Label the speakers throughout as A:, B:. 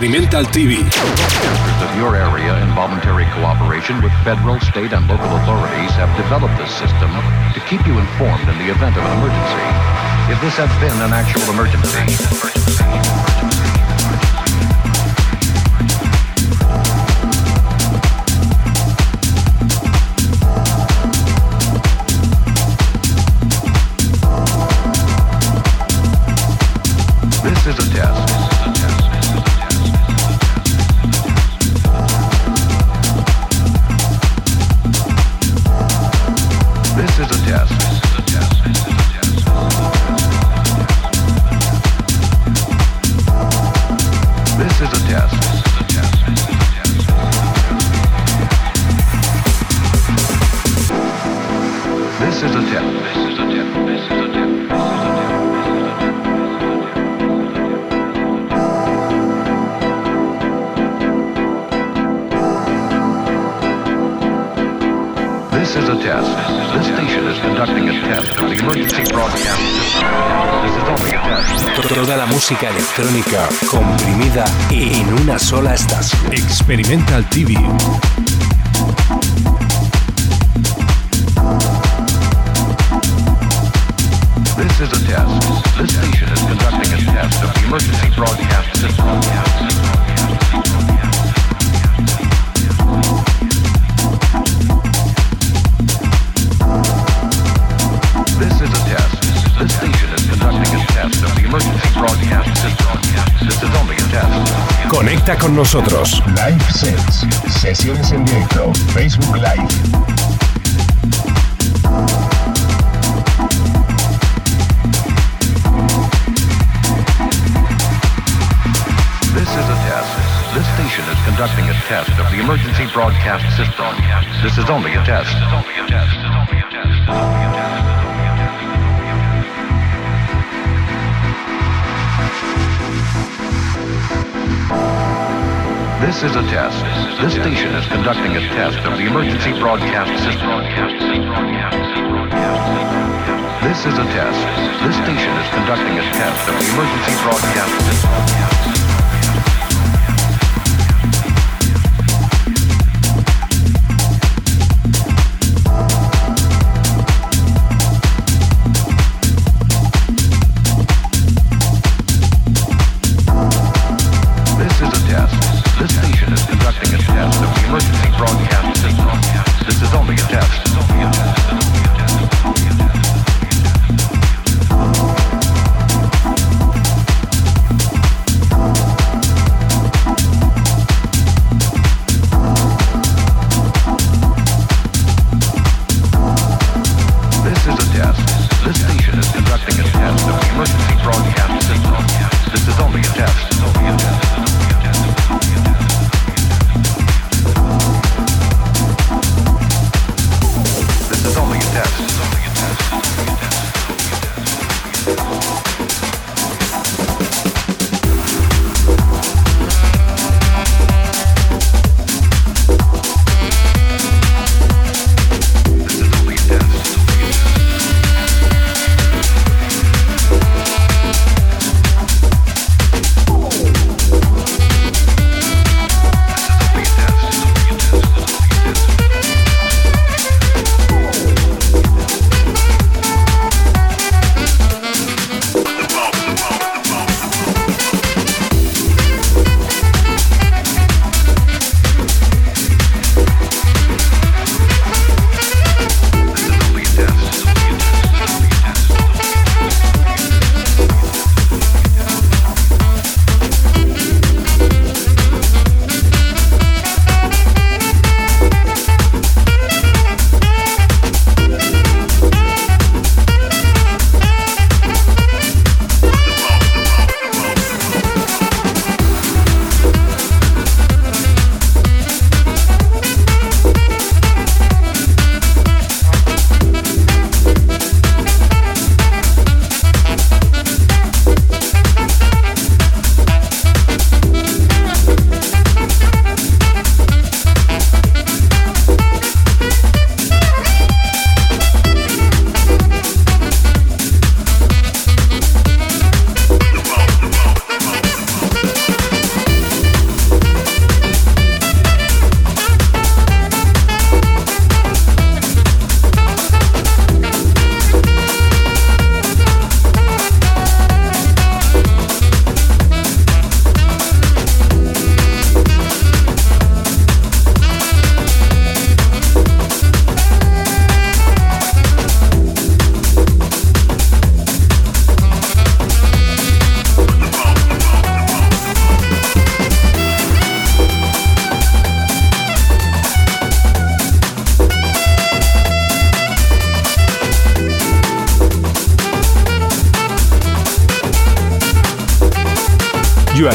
A: Experimental TV.
B: Of your area, in voluntary cooperation with federal, state, and local authorities, have developed this system to keep you informed in the event of an emergency. If this had been an actual emergency. This
A: electrónica comprimida en una sola estación. Experimental TV. Con nosotros.
C: Live Sets, sesiones en directo, Facebook Live.
B: This is a test. This station is conducting a test of the emergency broadcast system. This is only a test. This is a test. This station is conducting a test of the emergency broadcast system. This is a test. This station is conducting a test of the emergency broadcast system.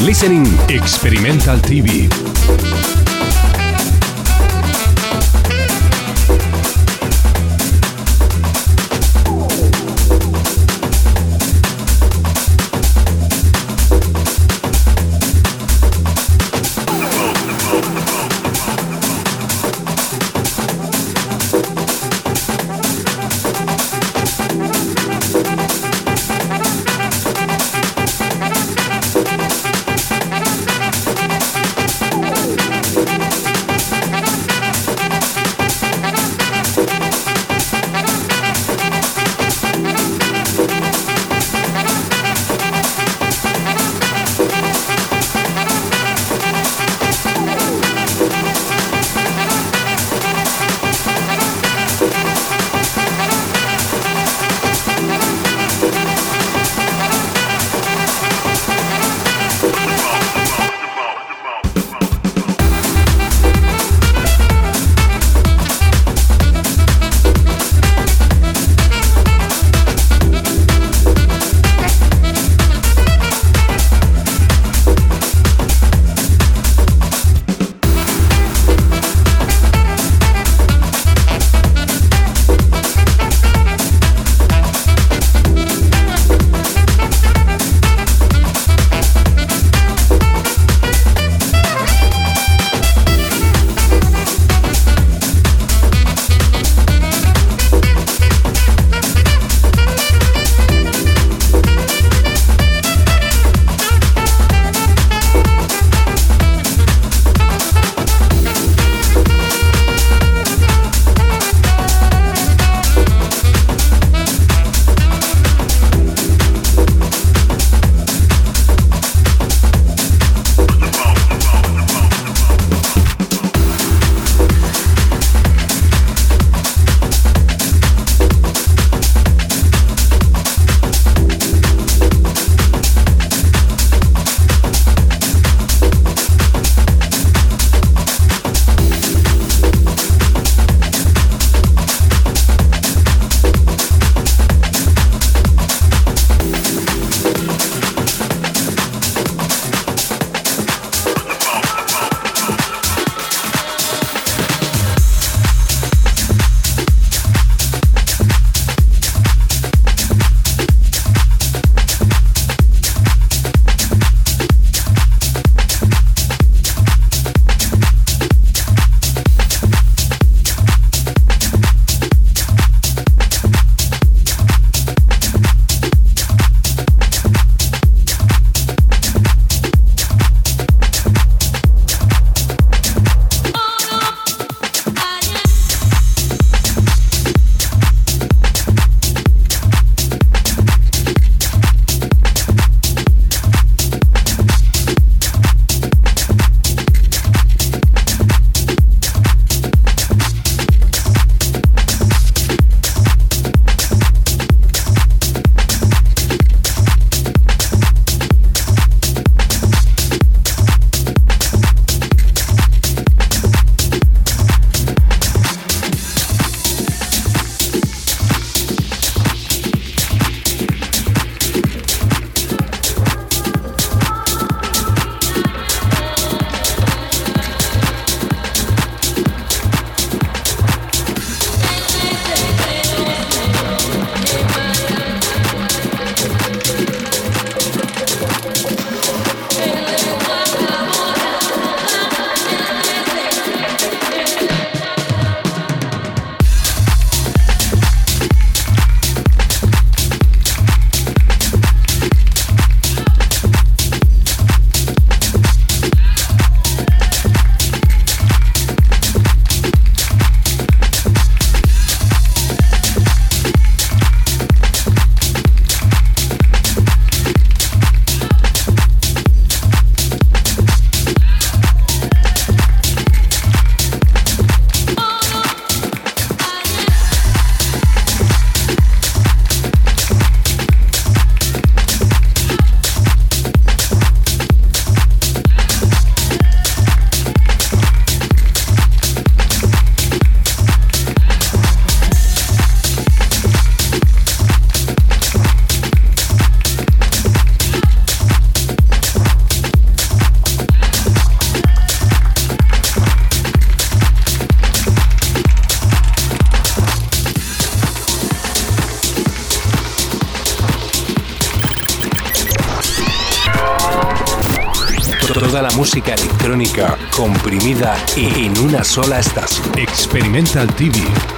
A: Listening Experimental TV. En una sola estación. Experimental TV.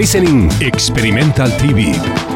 A: Listening Experimental TV.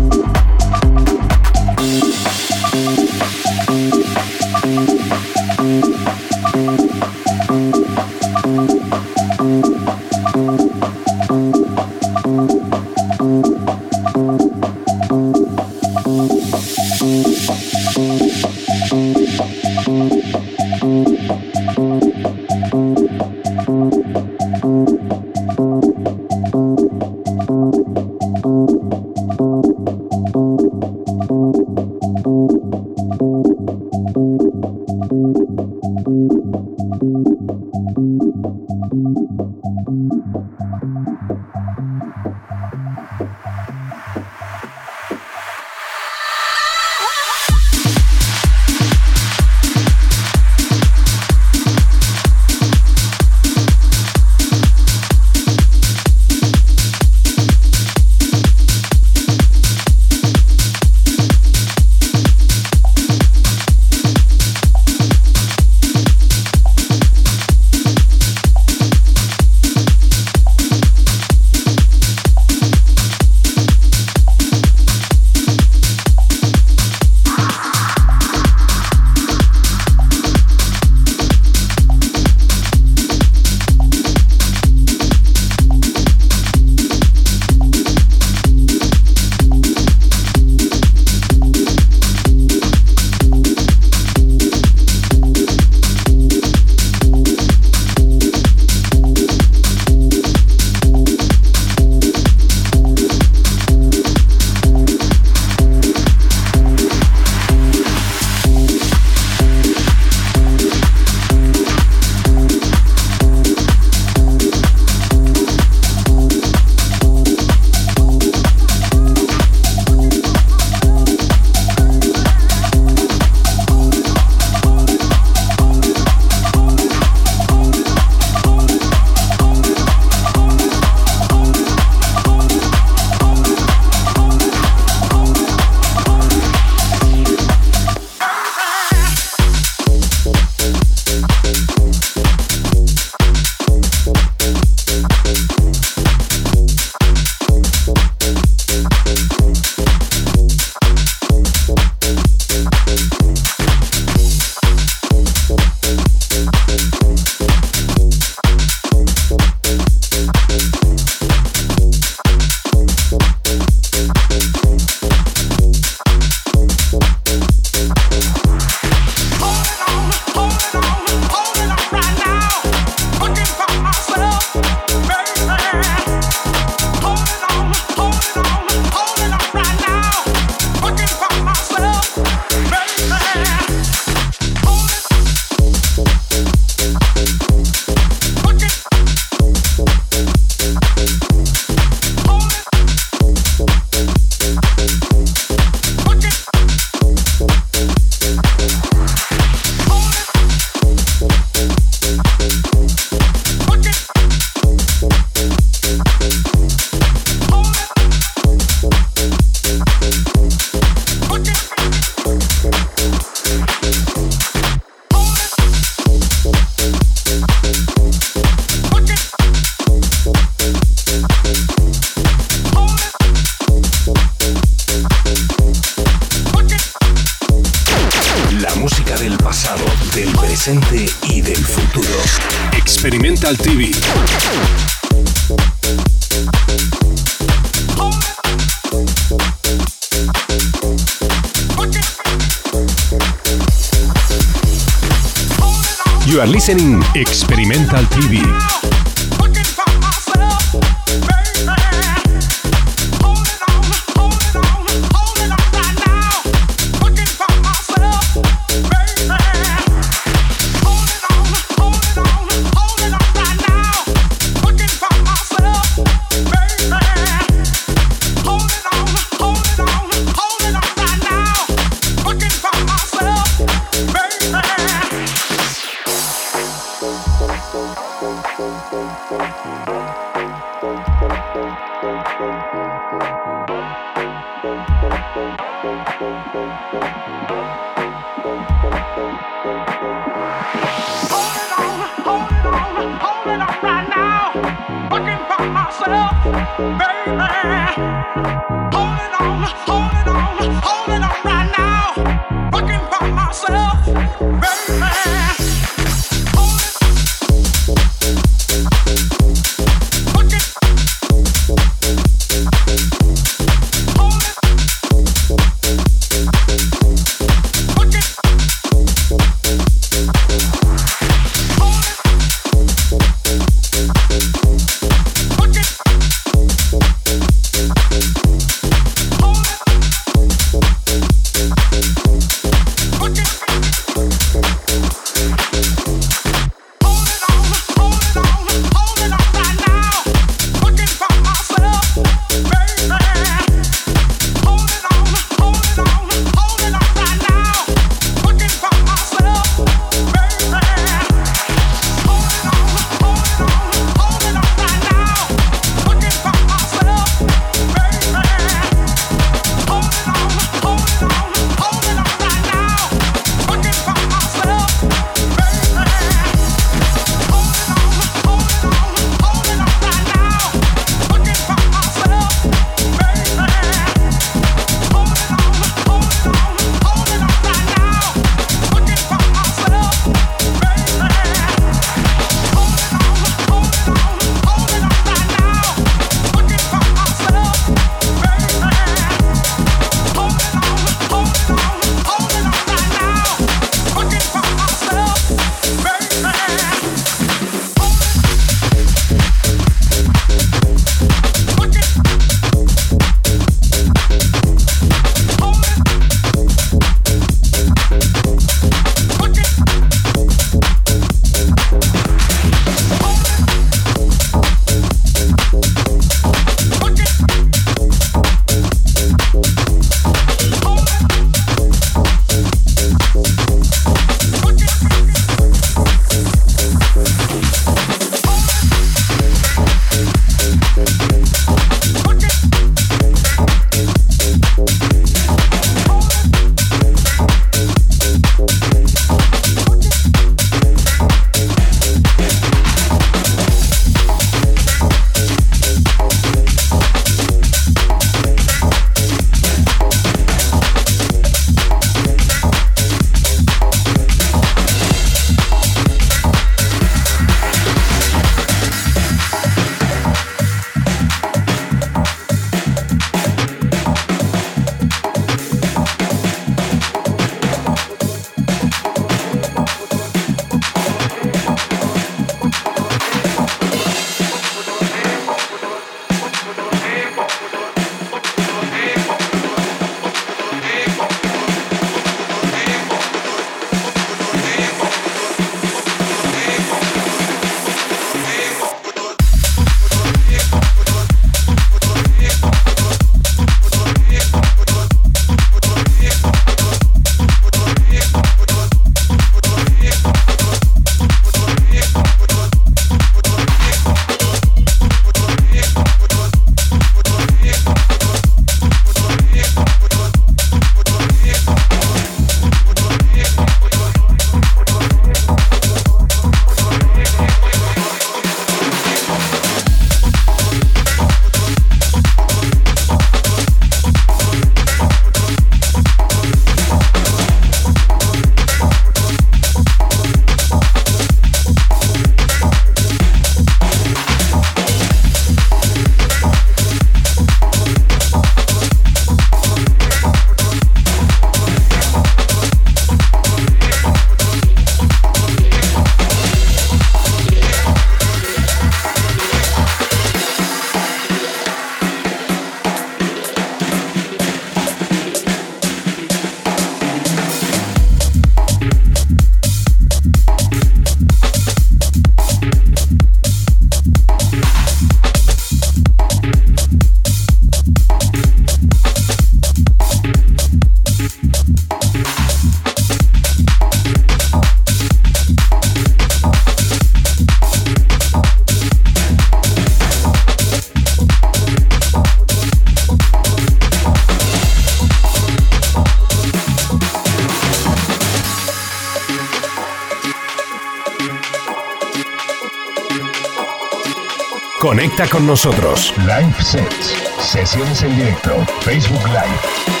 A: Con nosotros.
C: Live Sets. Sesiones en directo. Facebook Live.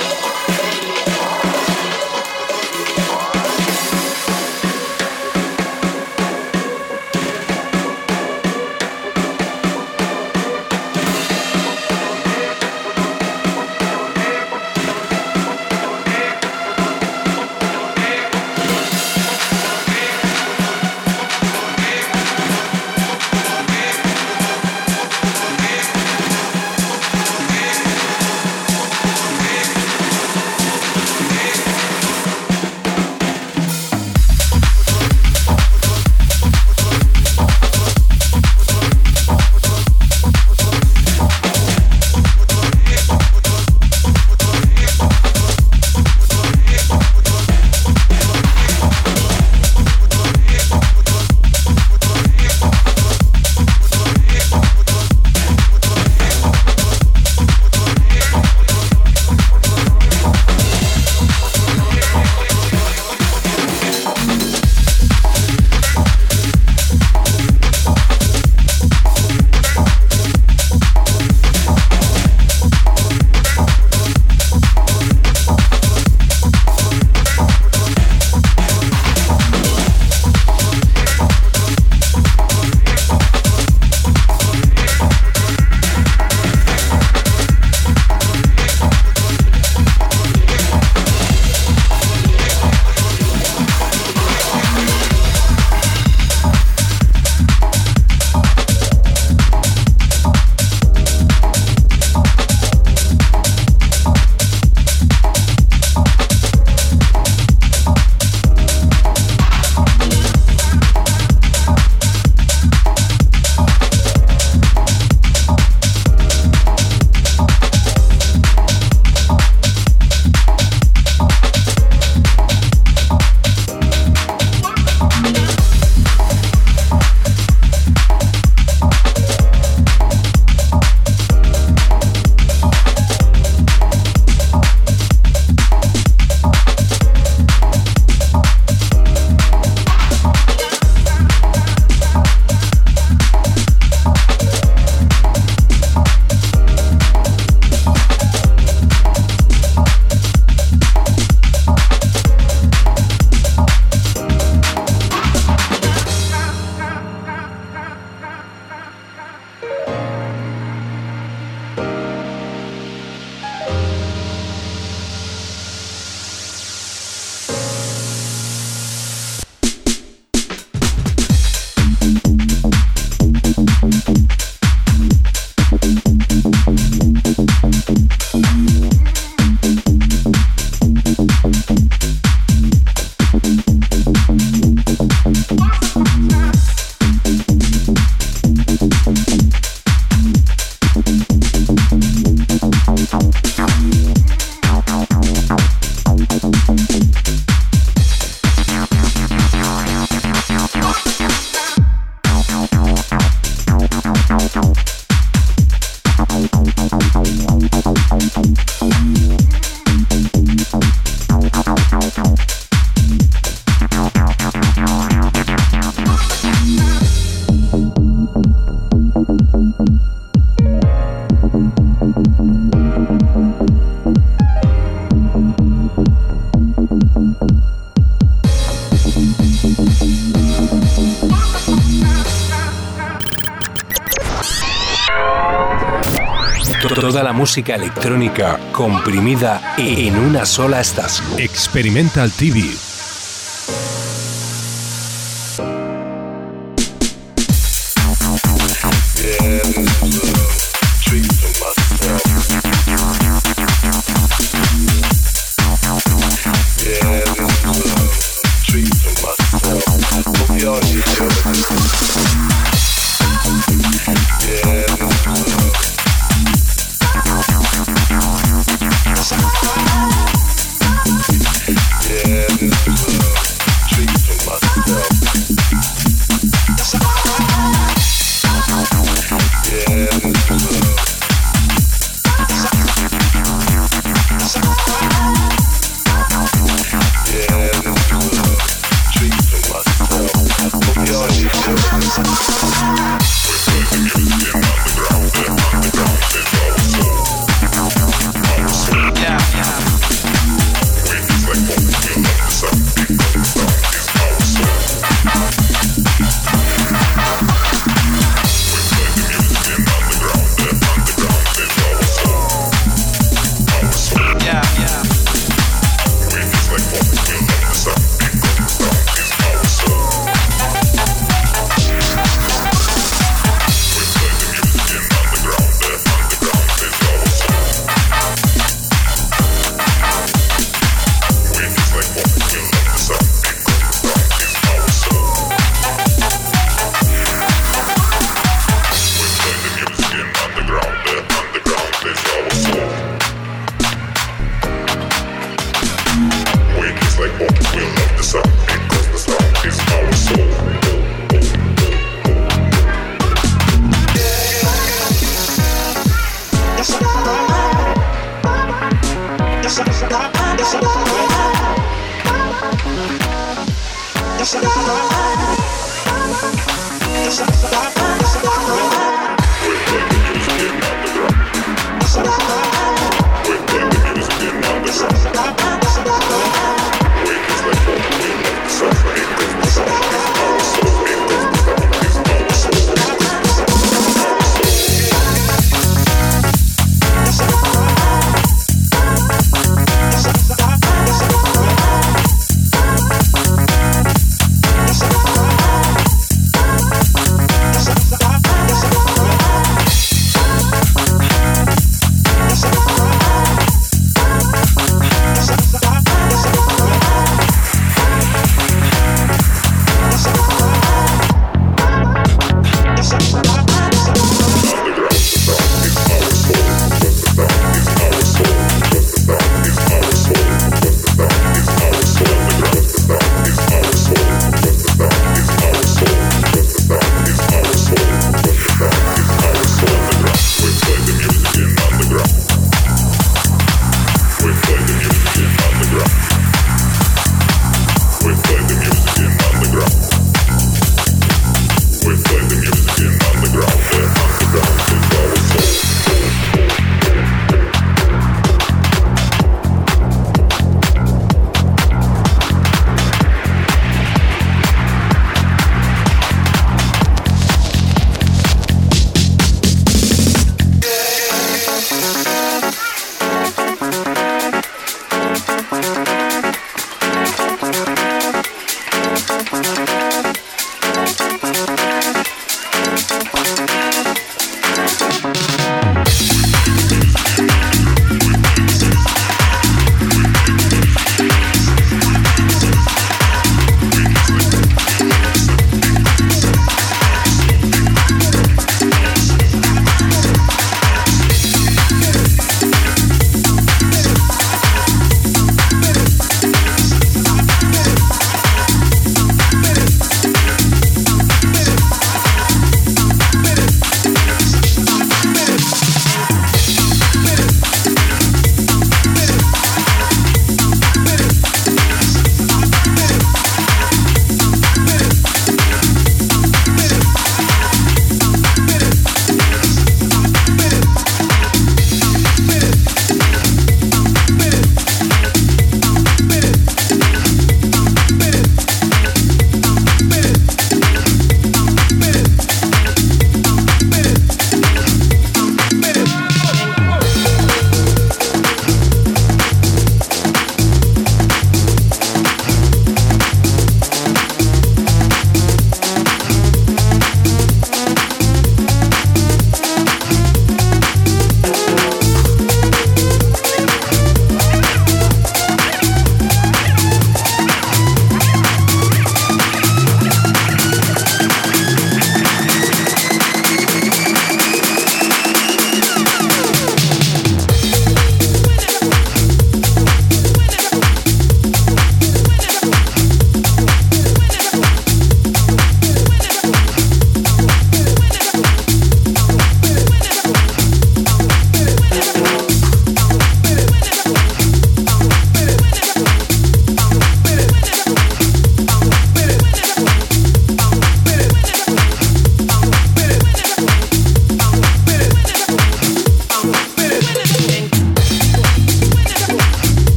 A: Música electrónica comprimida en una sola estación. Experimental TV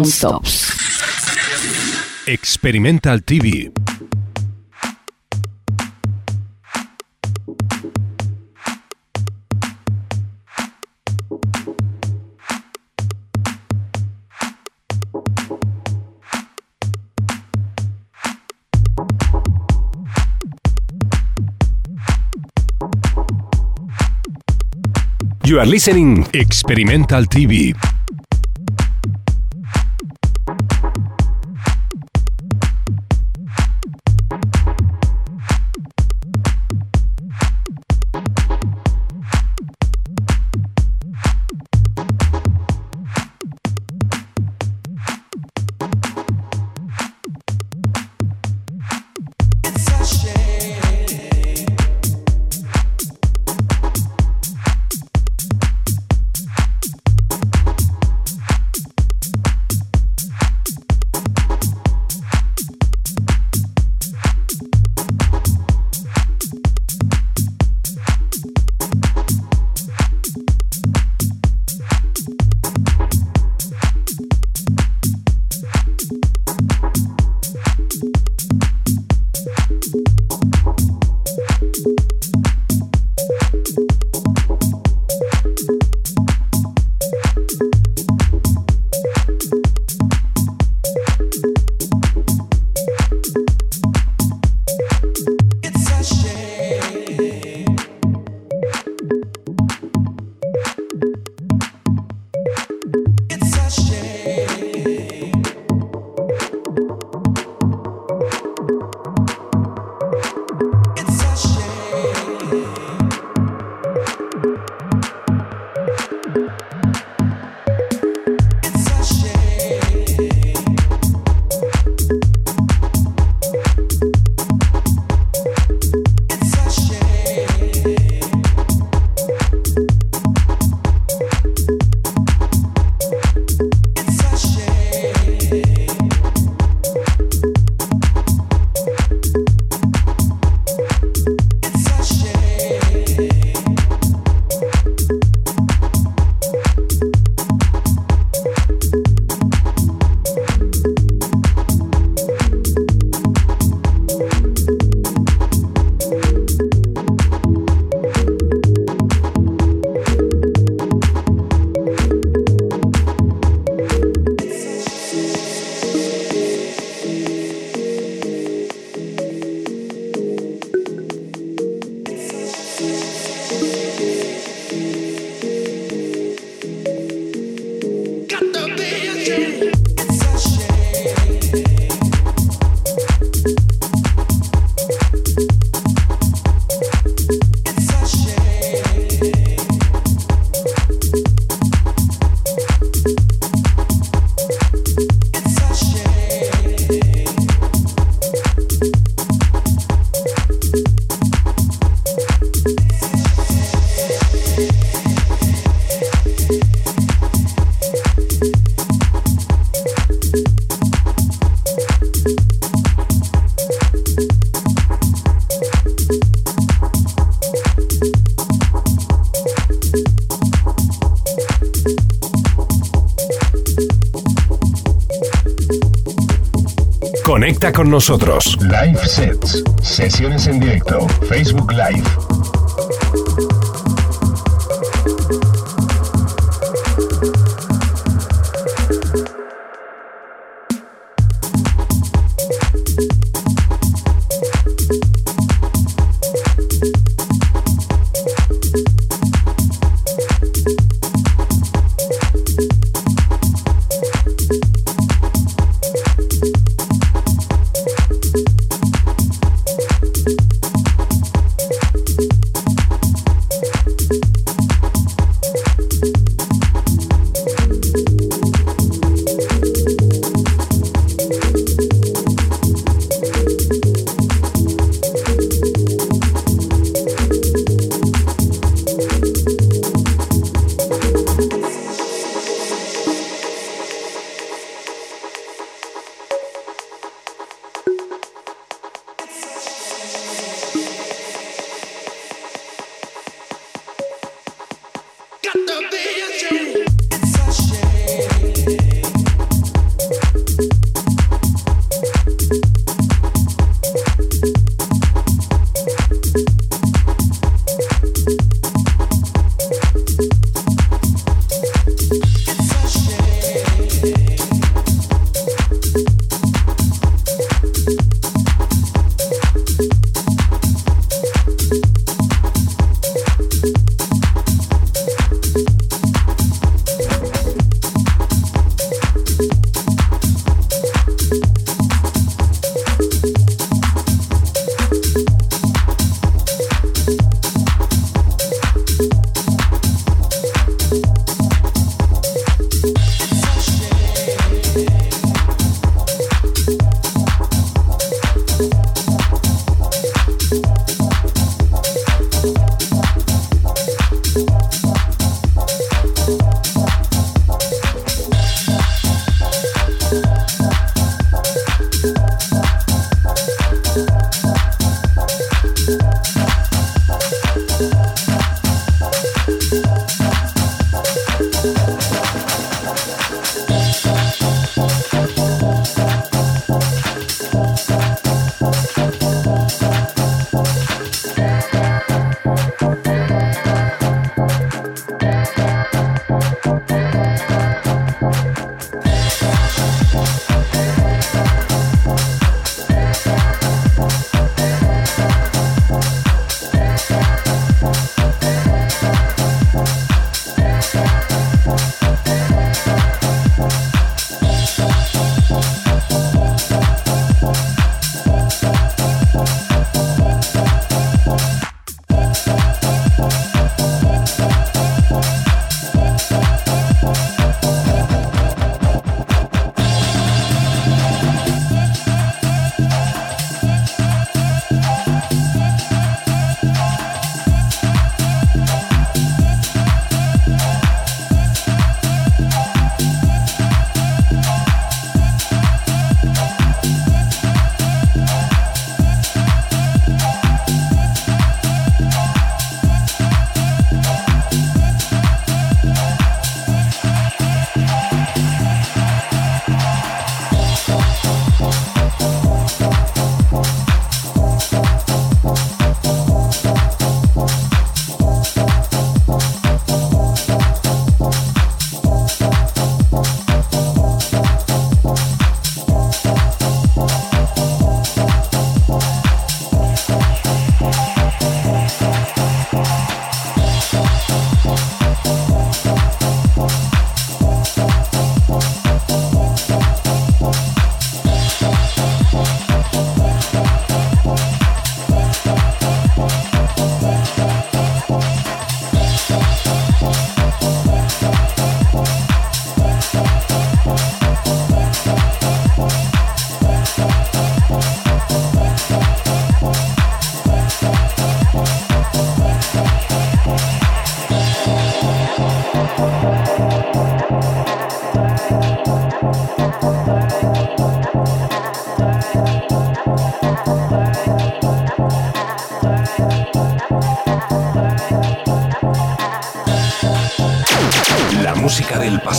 D: stop.
A: Experimental TV. You are listening Experimental TV. Nosotros.
C: Live Sets, sesiones en directo, Facebook Live.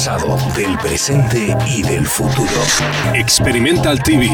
A: Del presente y del futuro. Experimental TV.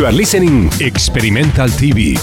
E: You are listening Experimental TV.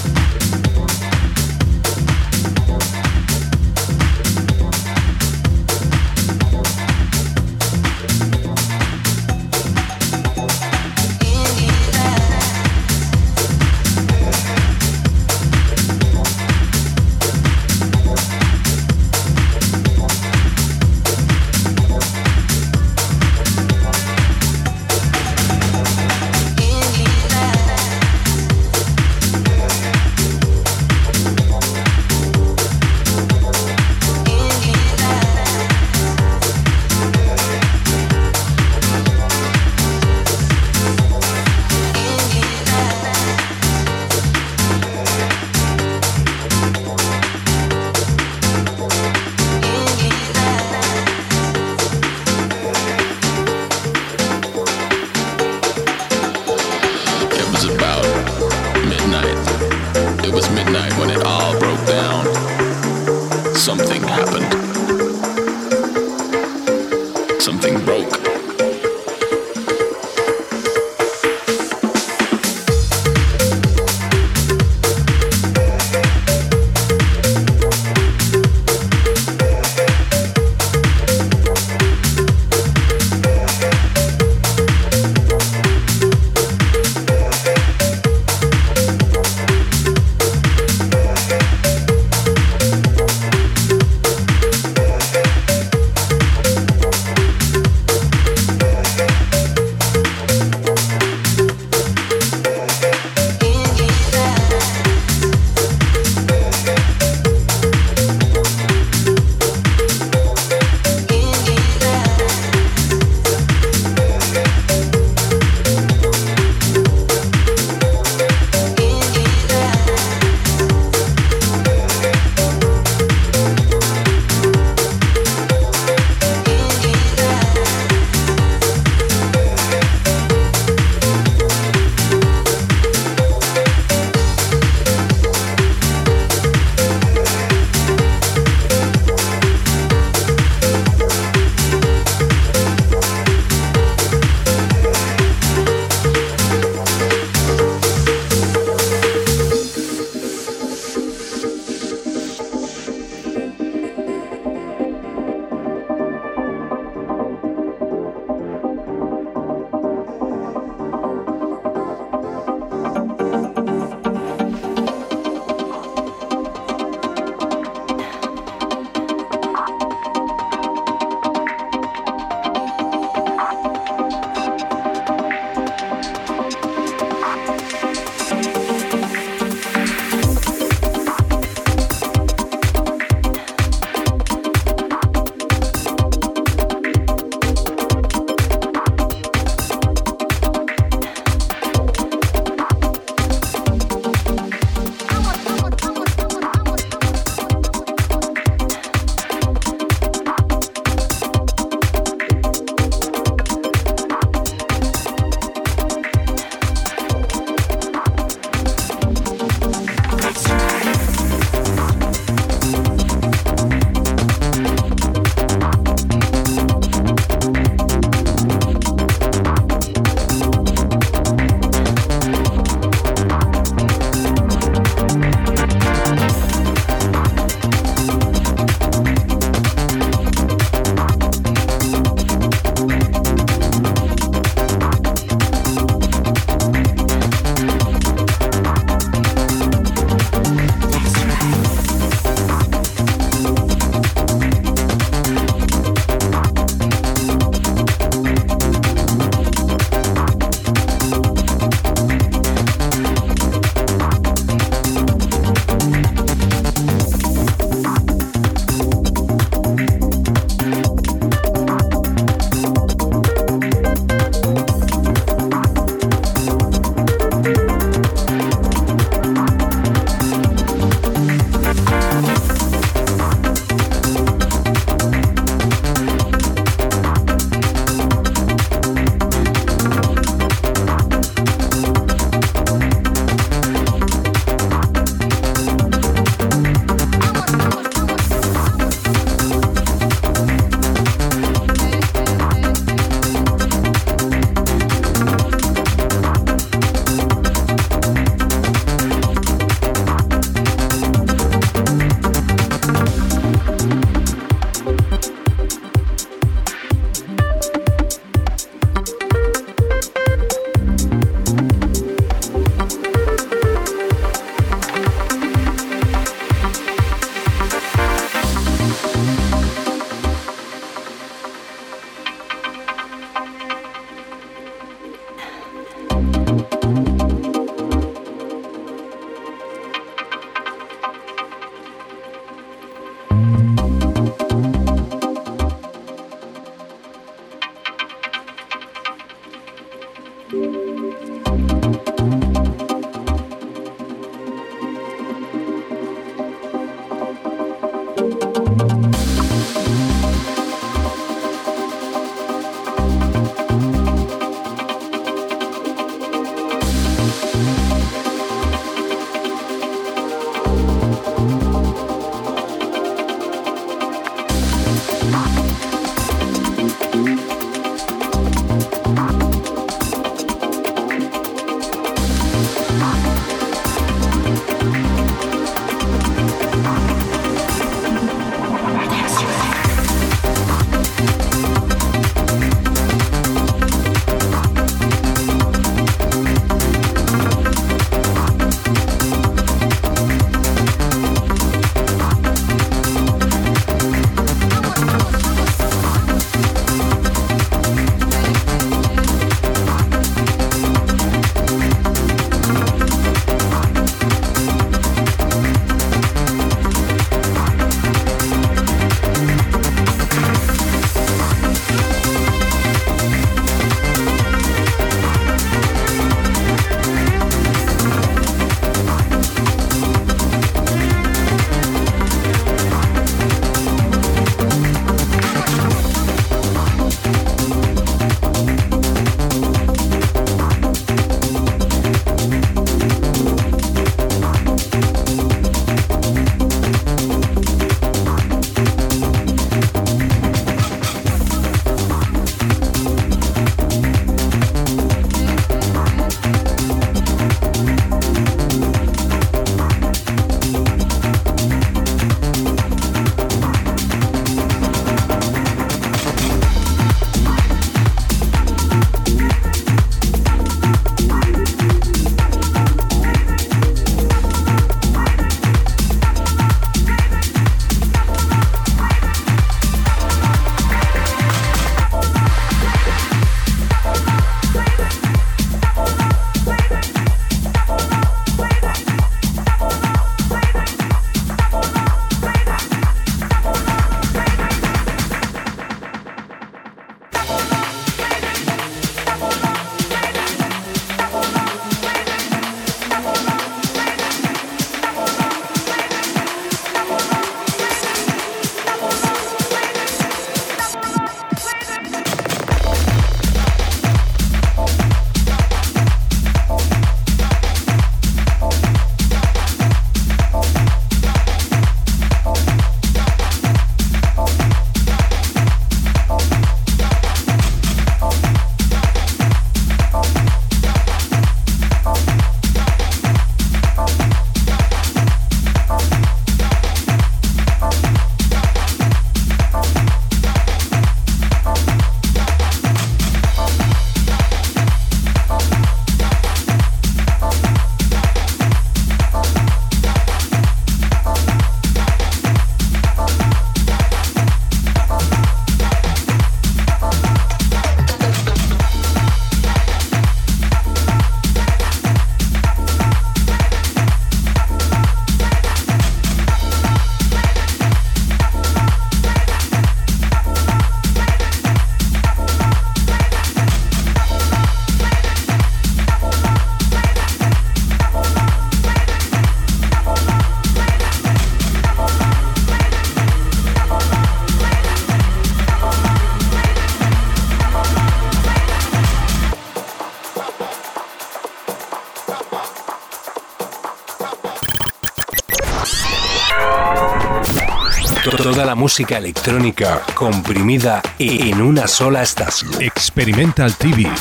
A: La música electrónica comprimida en una sola estación.
D: Experimental TV.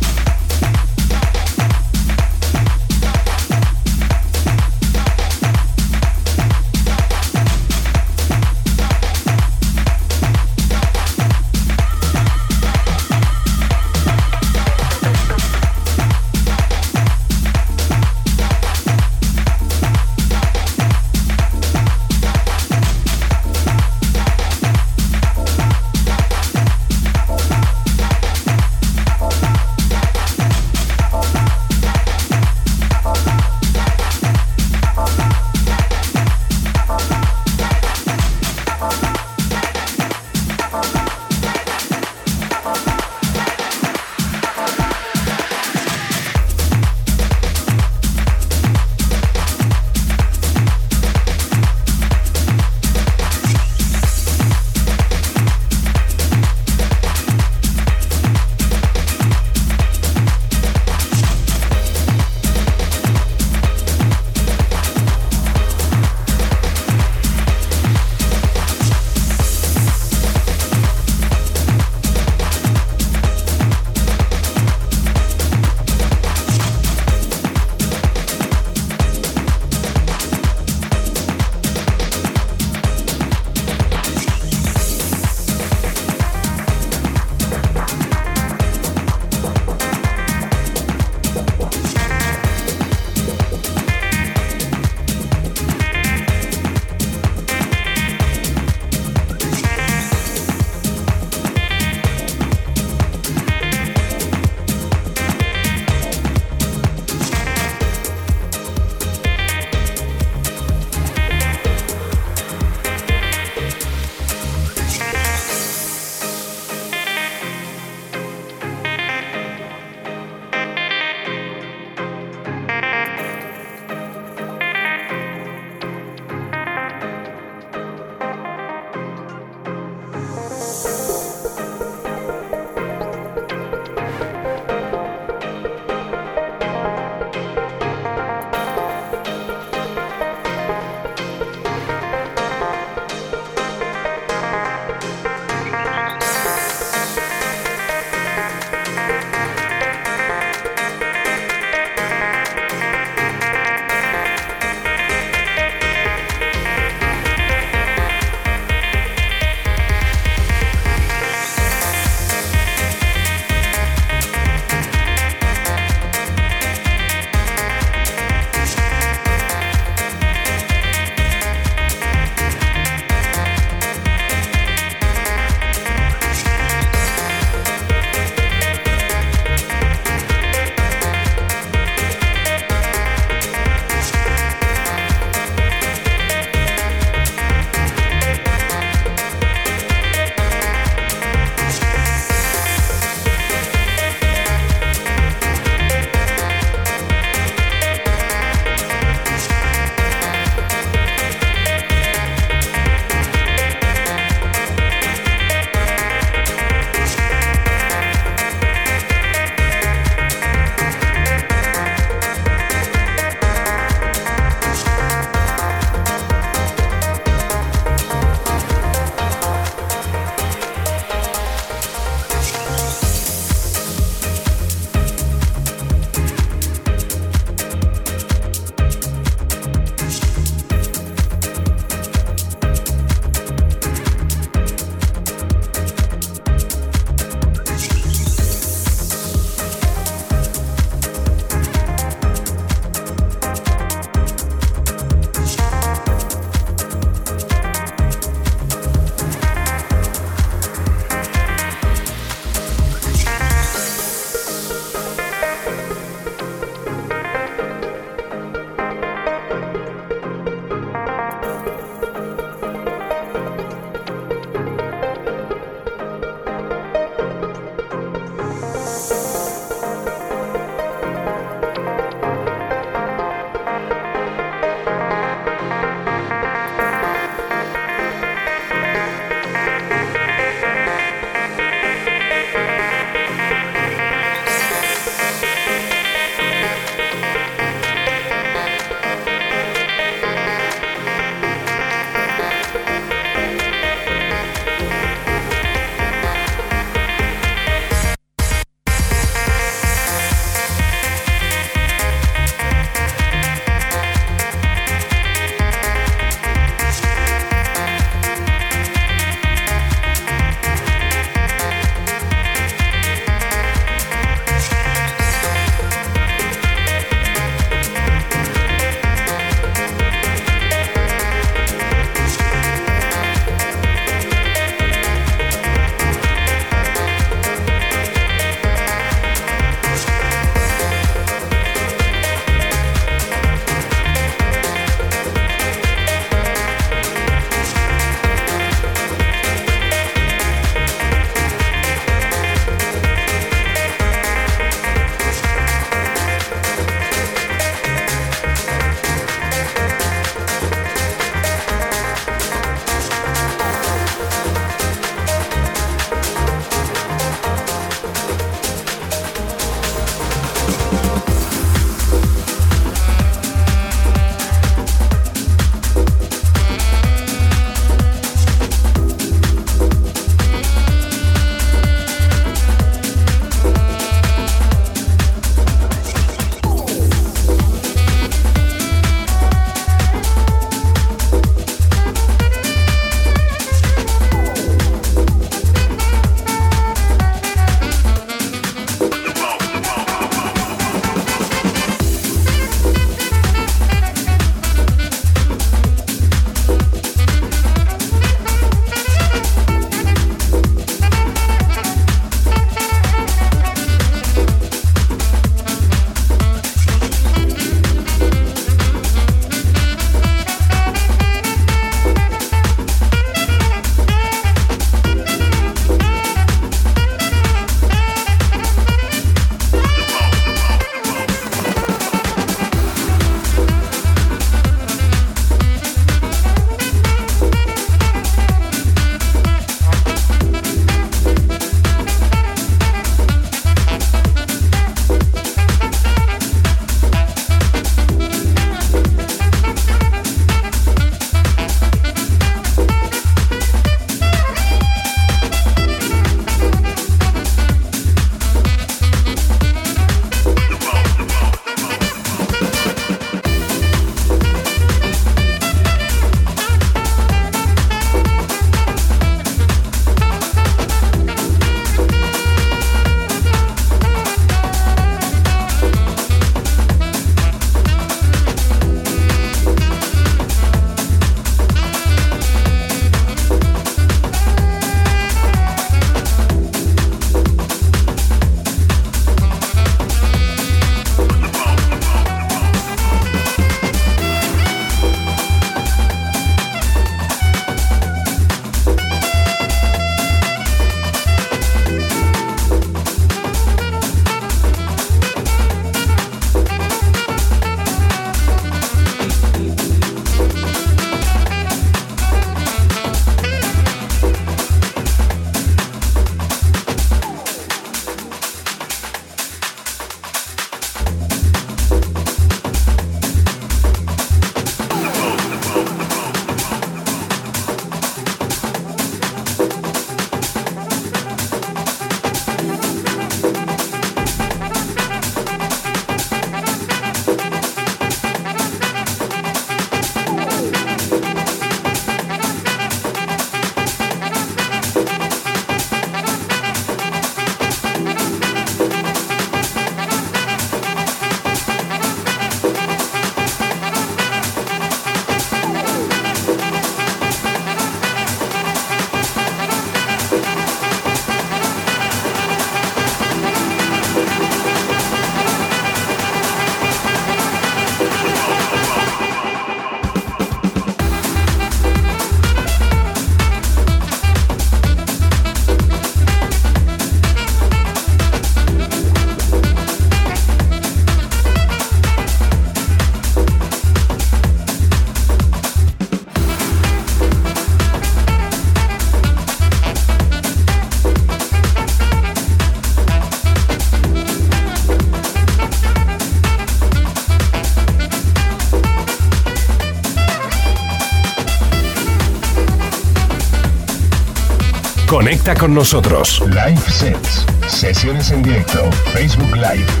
A: Conecta con nosotros.
C: Live Sets. Sesiones en directo. Facebook Live.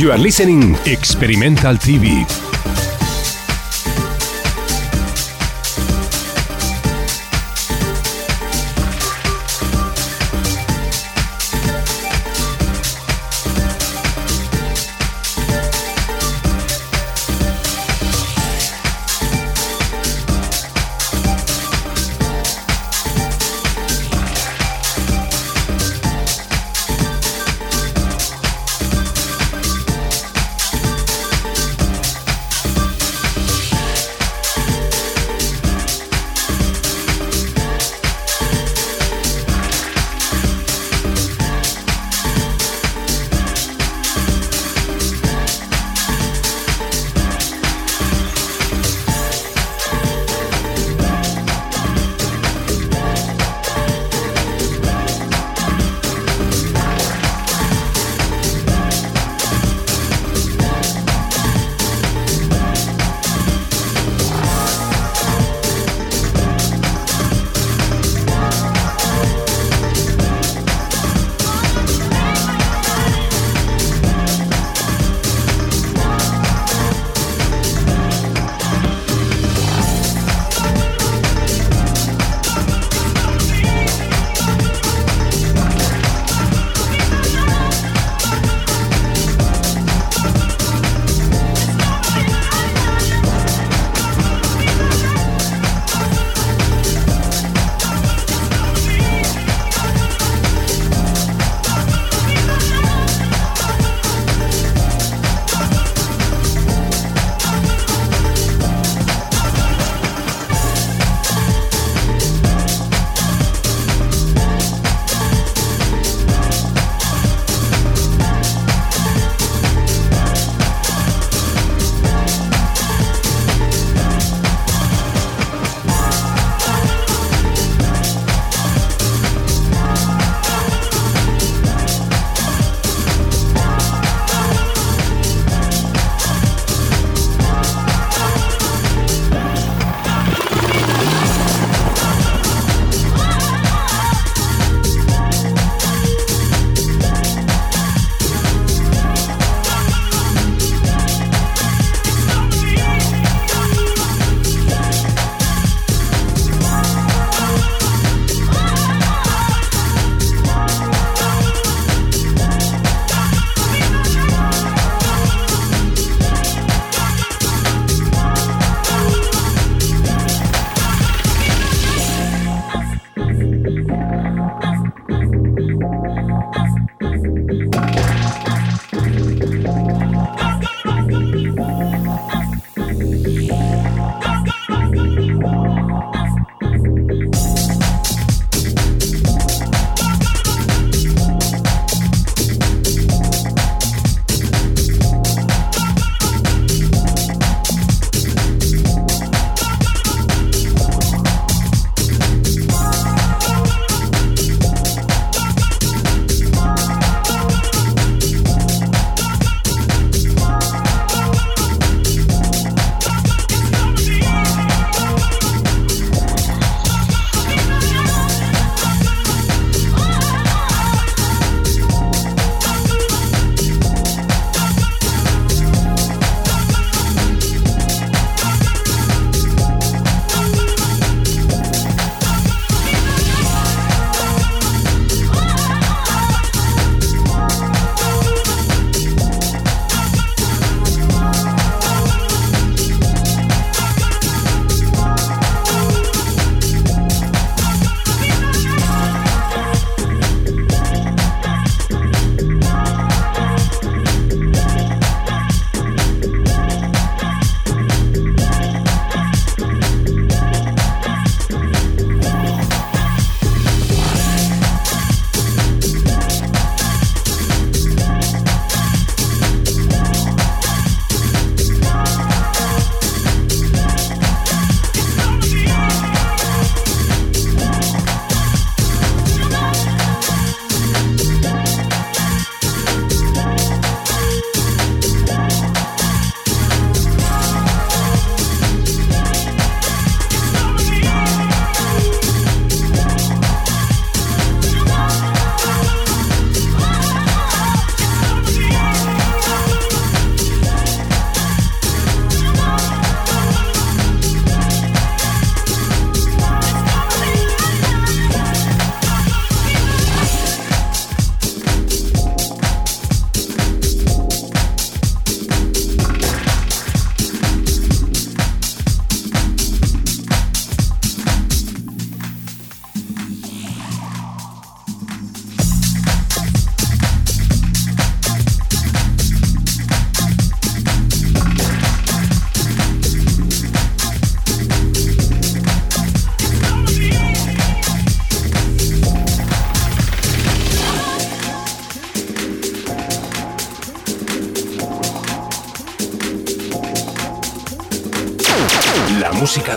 A: You are listening Experimental TV.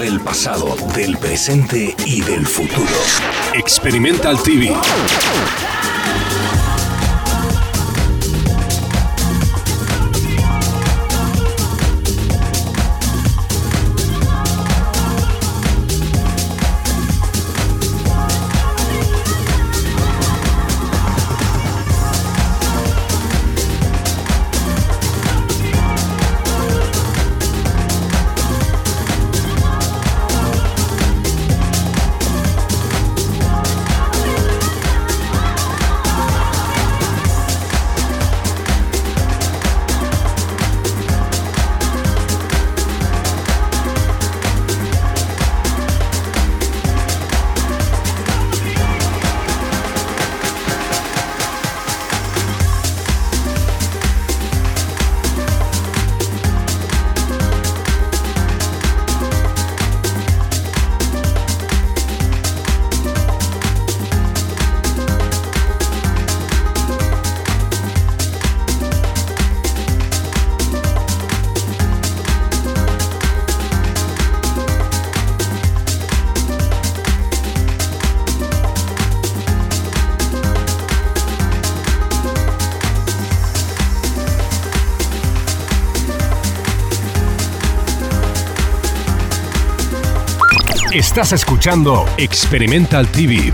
A: La música del pasado, del presente y del futuro. Experimental TV. Estás escuchando Experimental TV.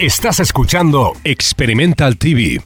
A: Estás escuchando Experimental TV.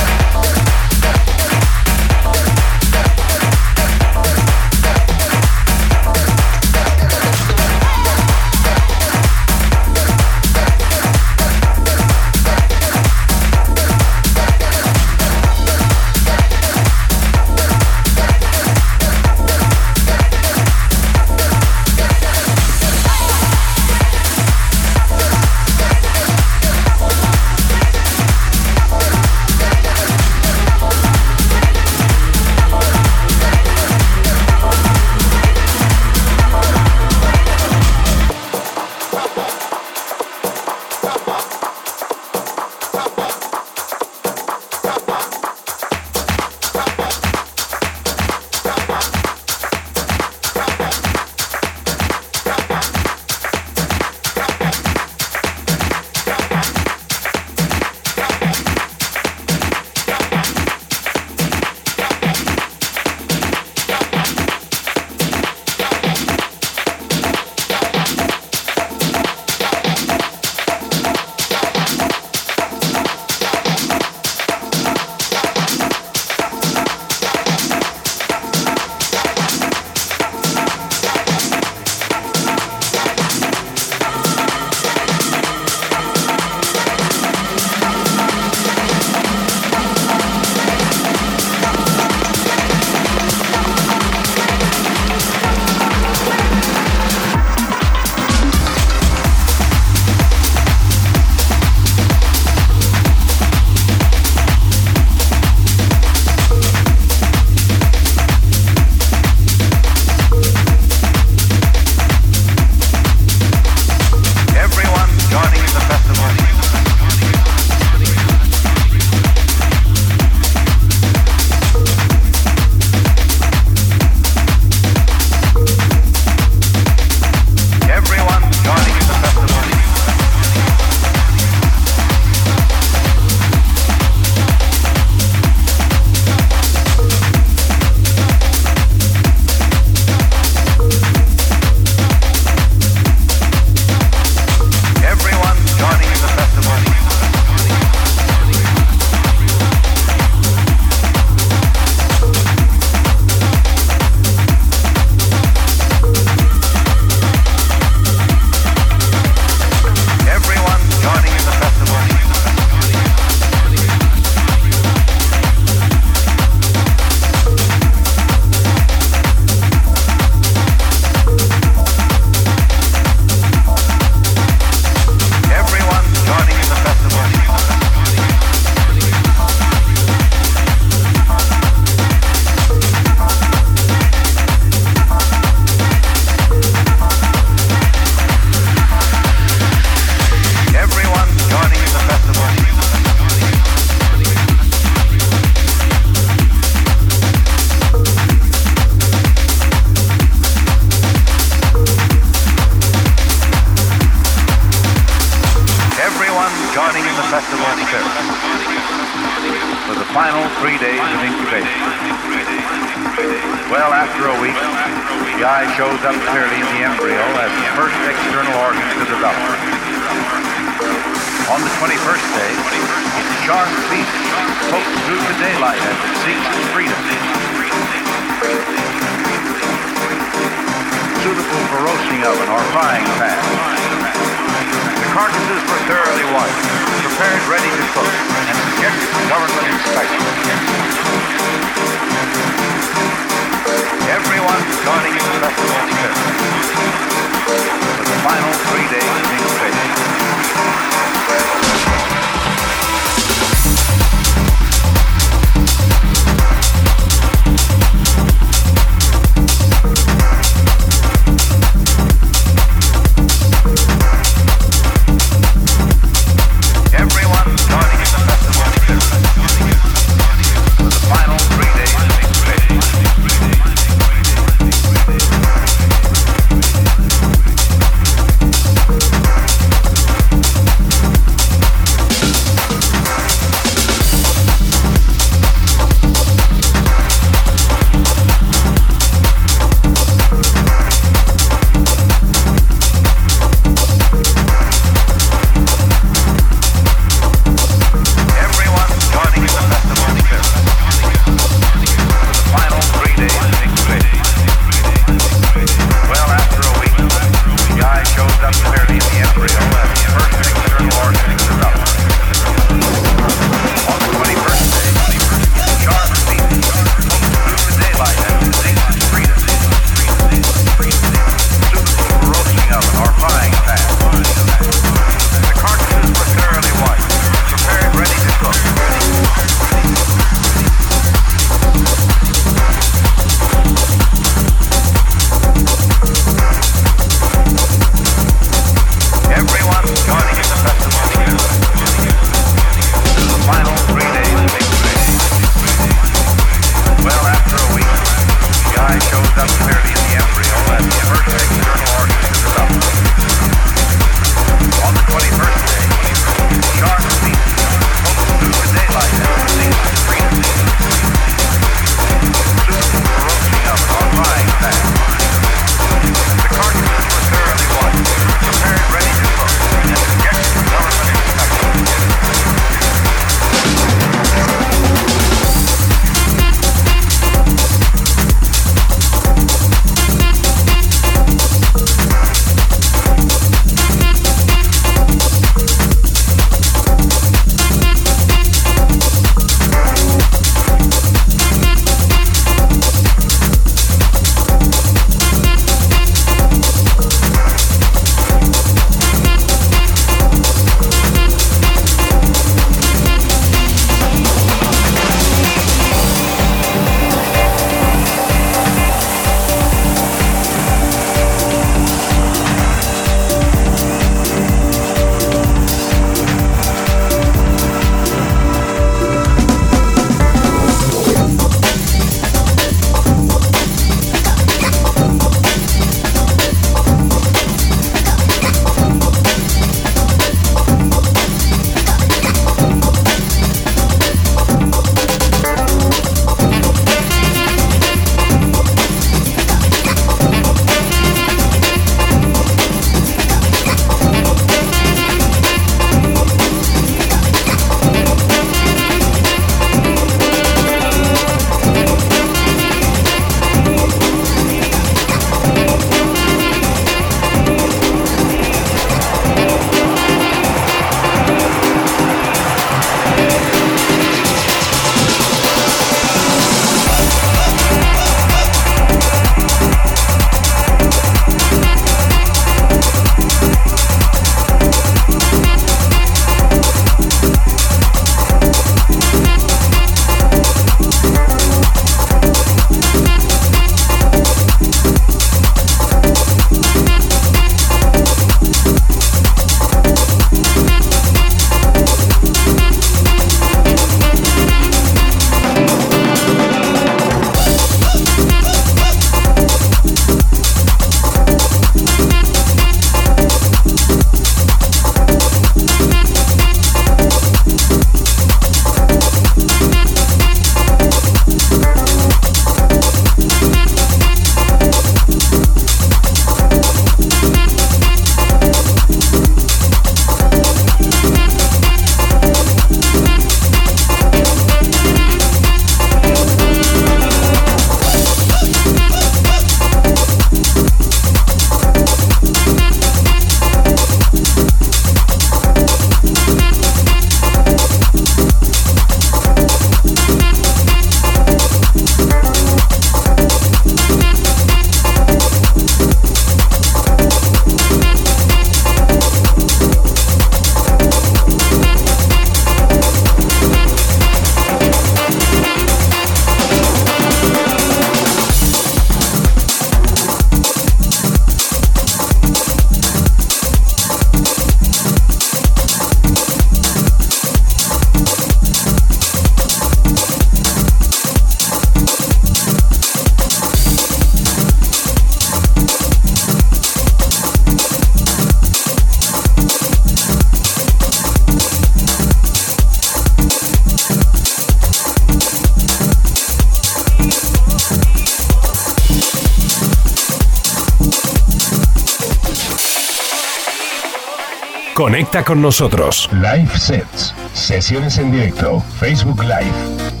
A: Conecta con nosotros.
C: Live Sets. Sesiones en directo. Facebook Live.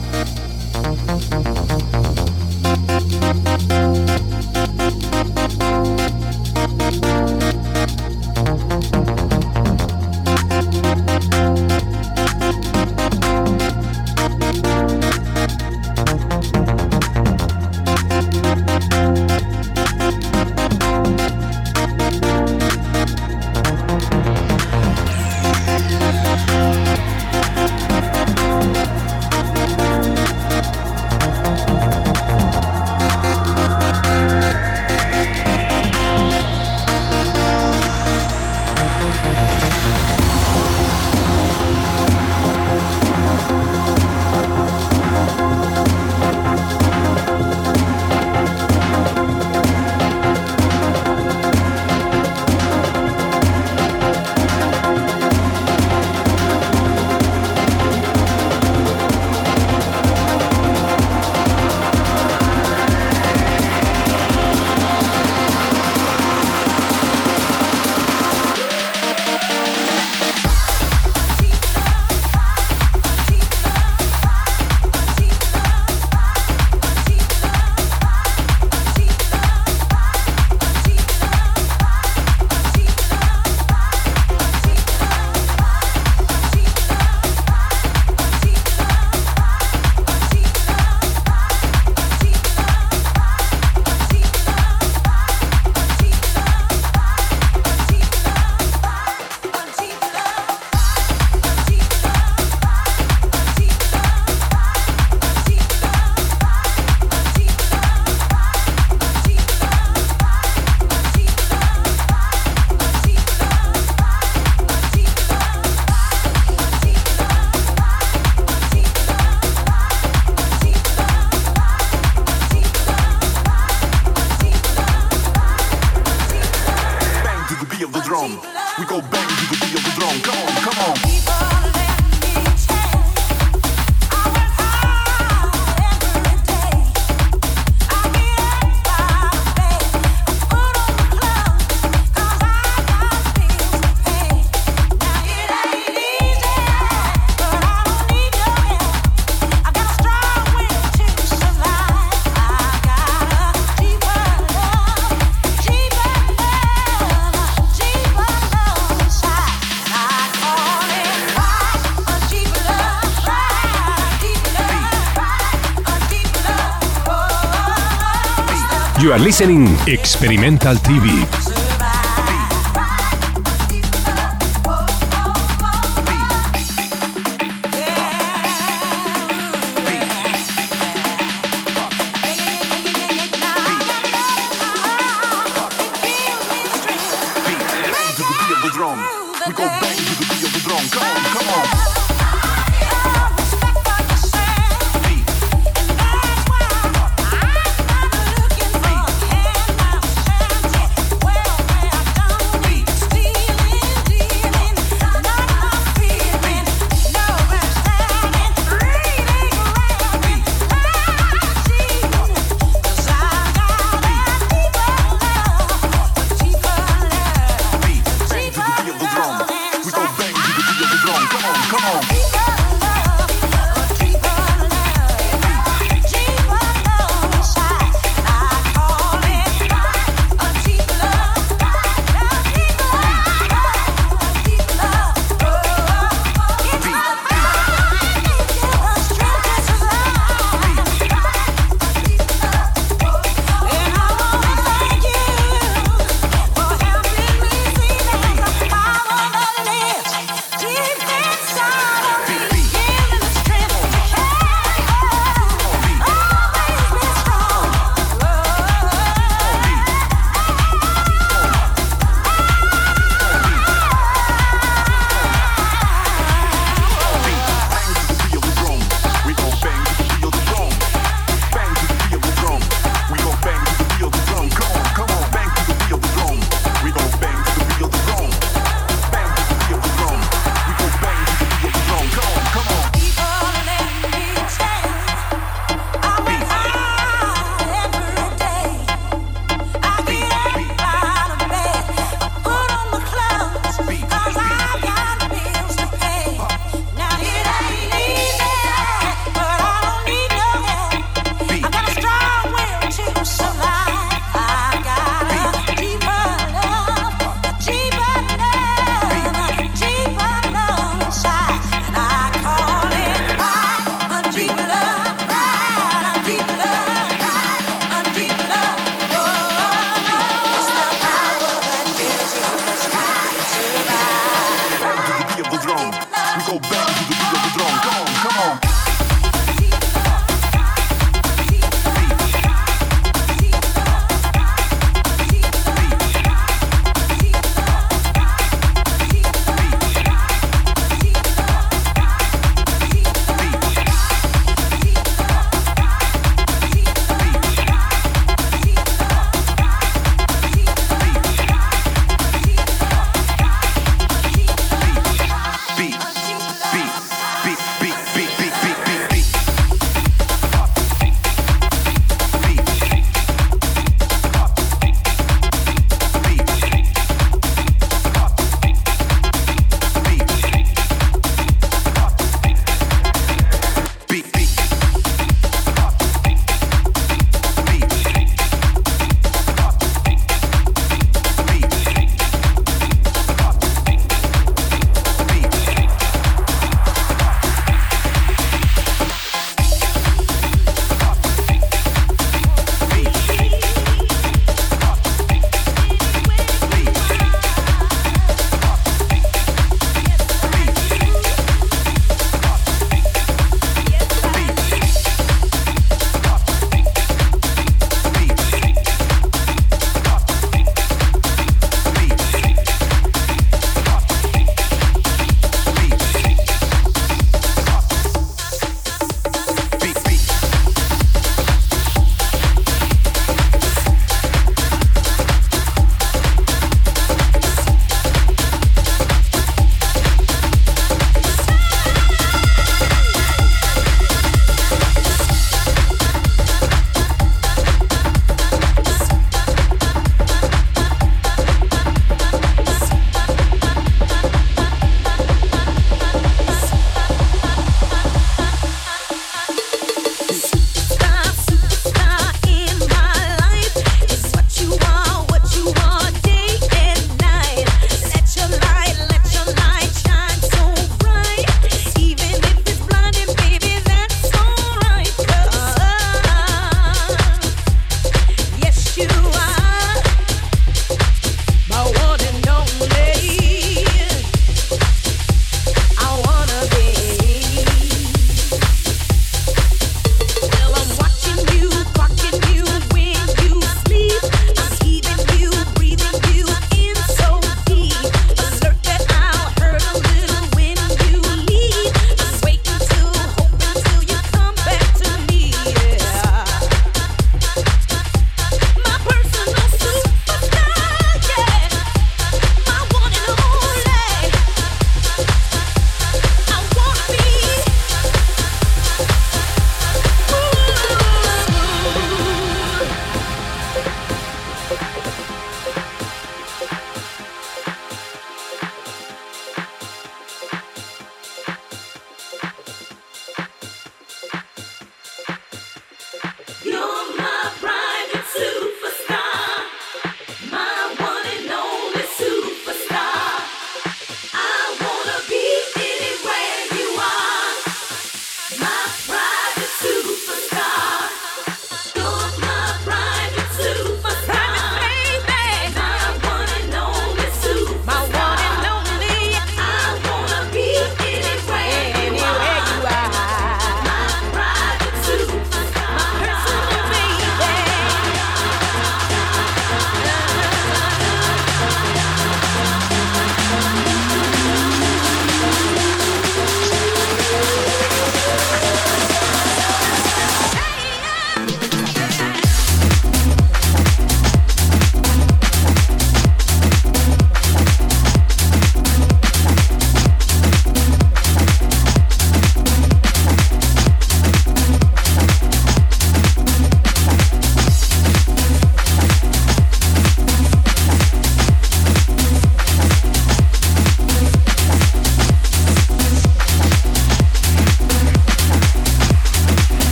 F: You are listening Experimental TV.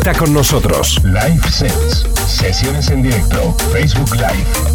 A: Con nosotros.
C: Live Sets, sesiones en directo, Facebook Live.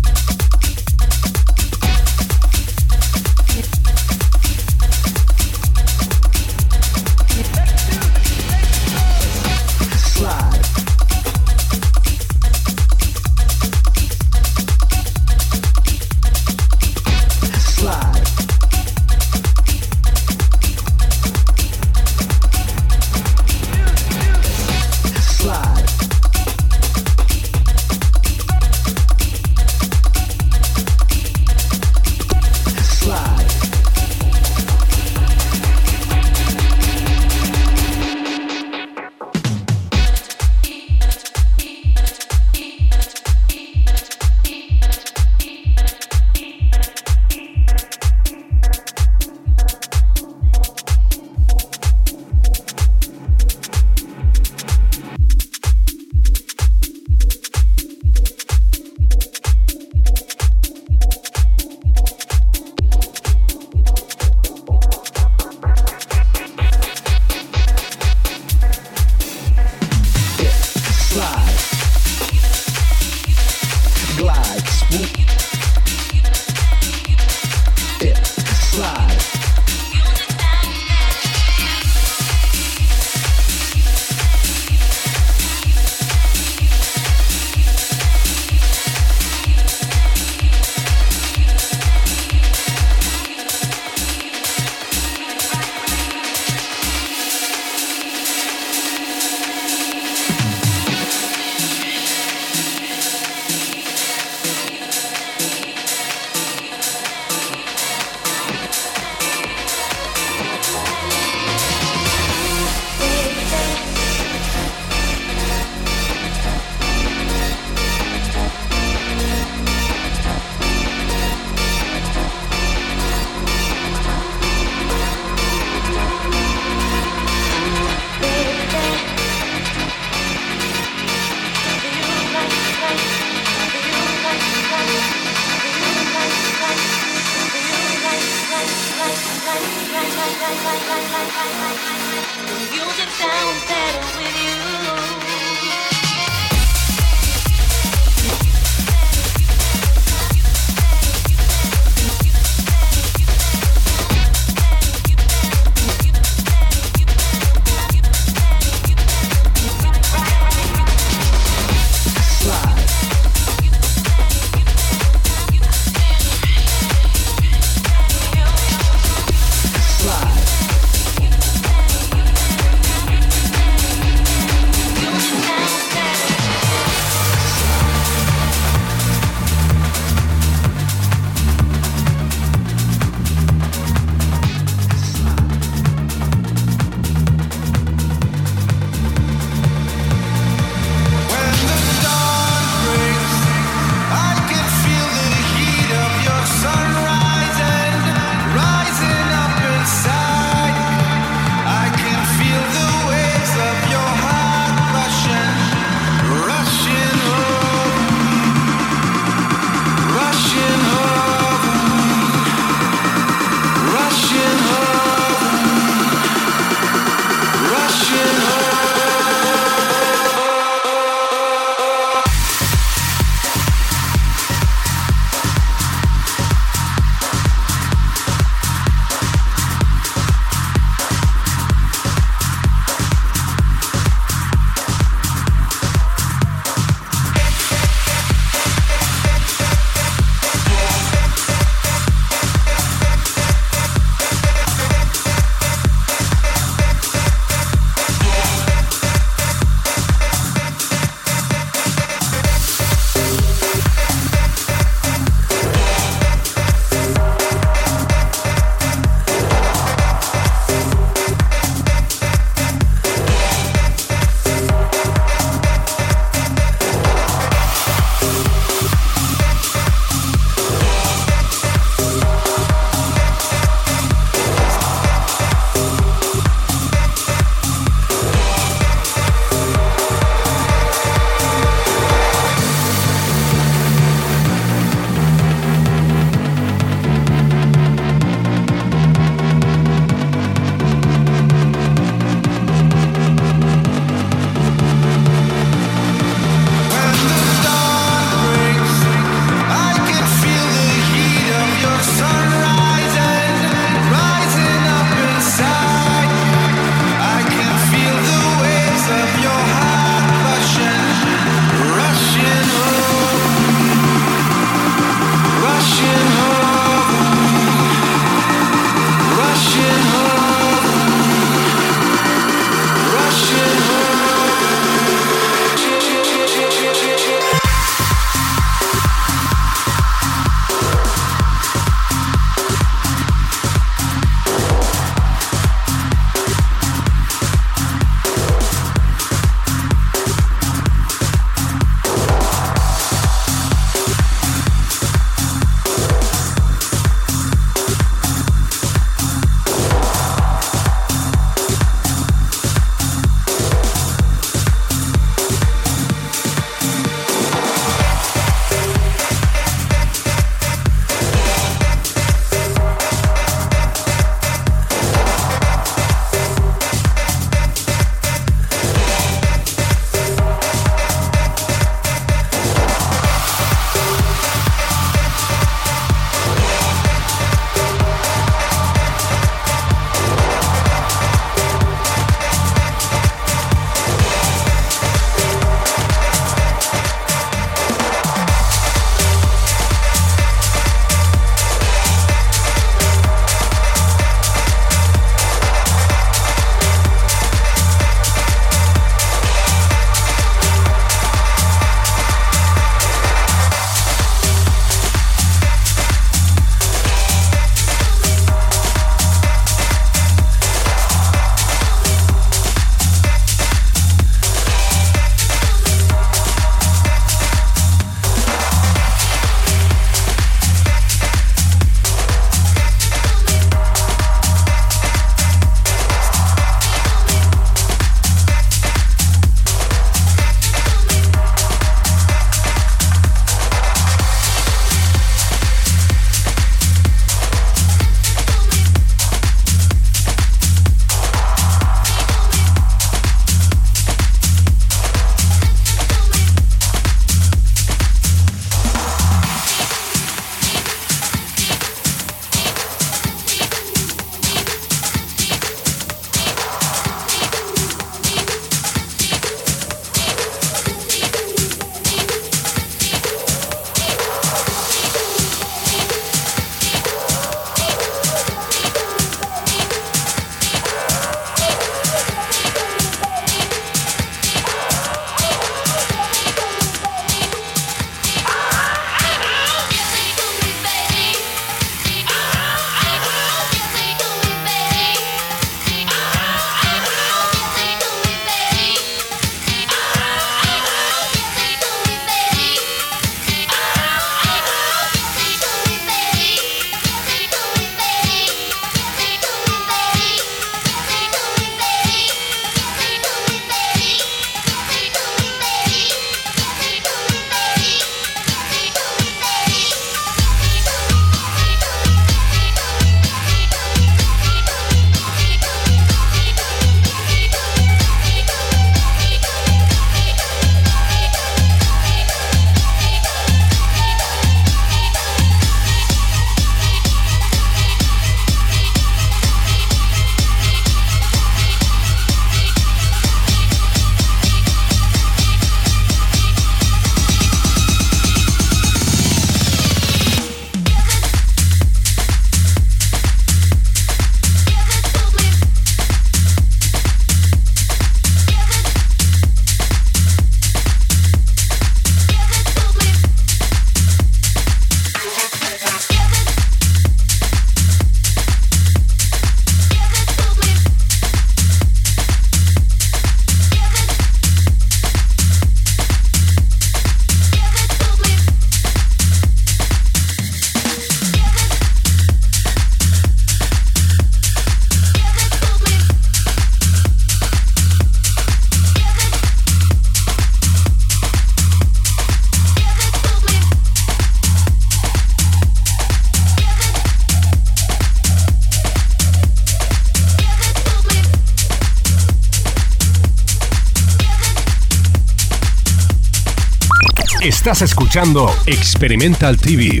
G: Estás escuchando Experimental TV.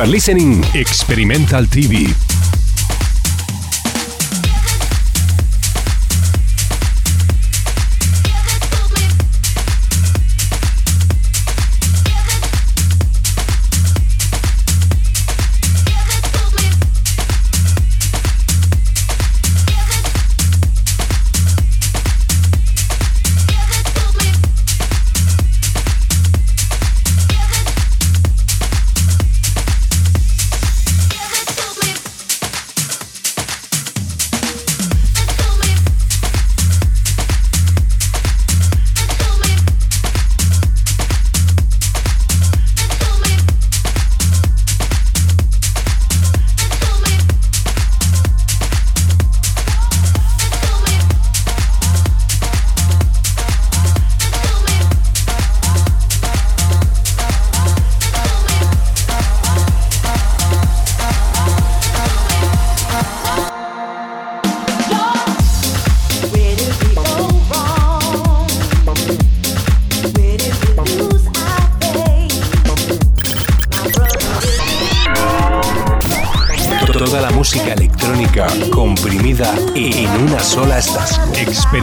G: Are listening Experimental TV.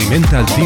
G: Experimental TV.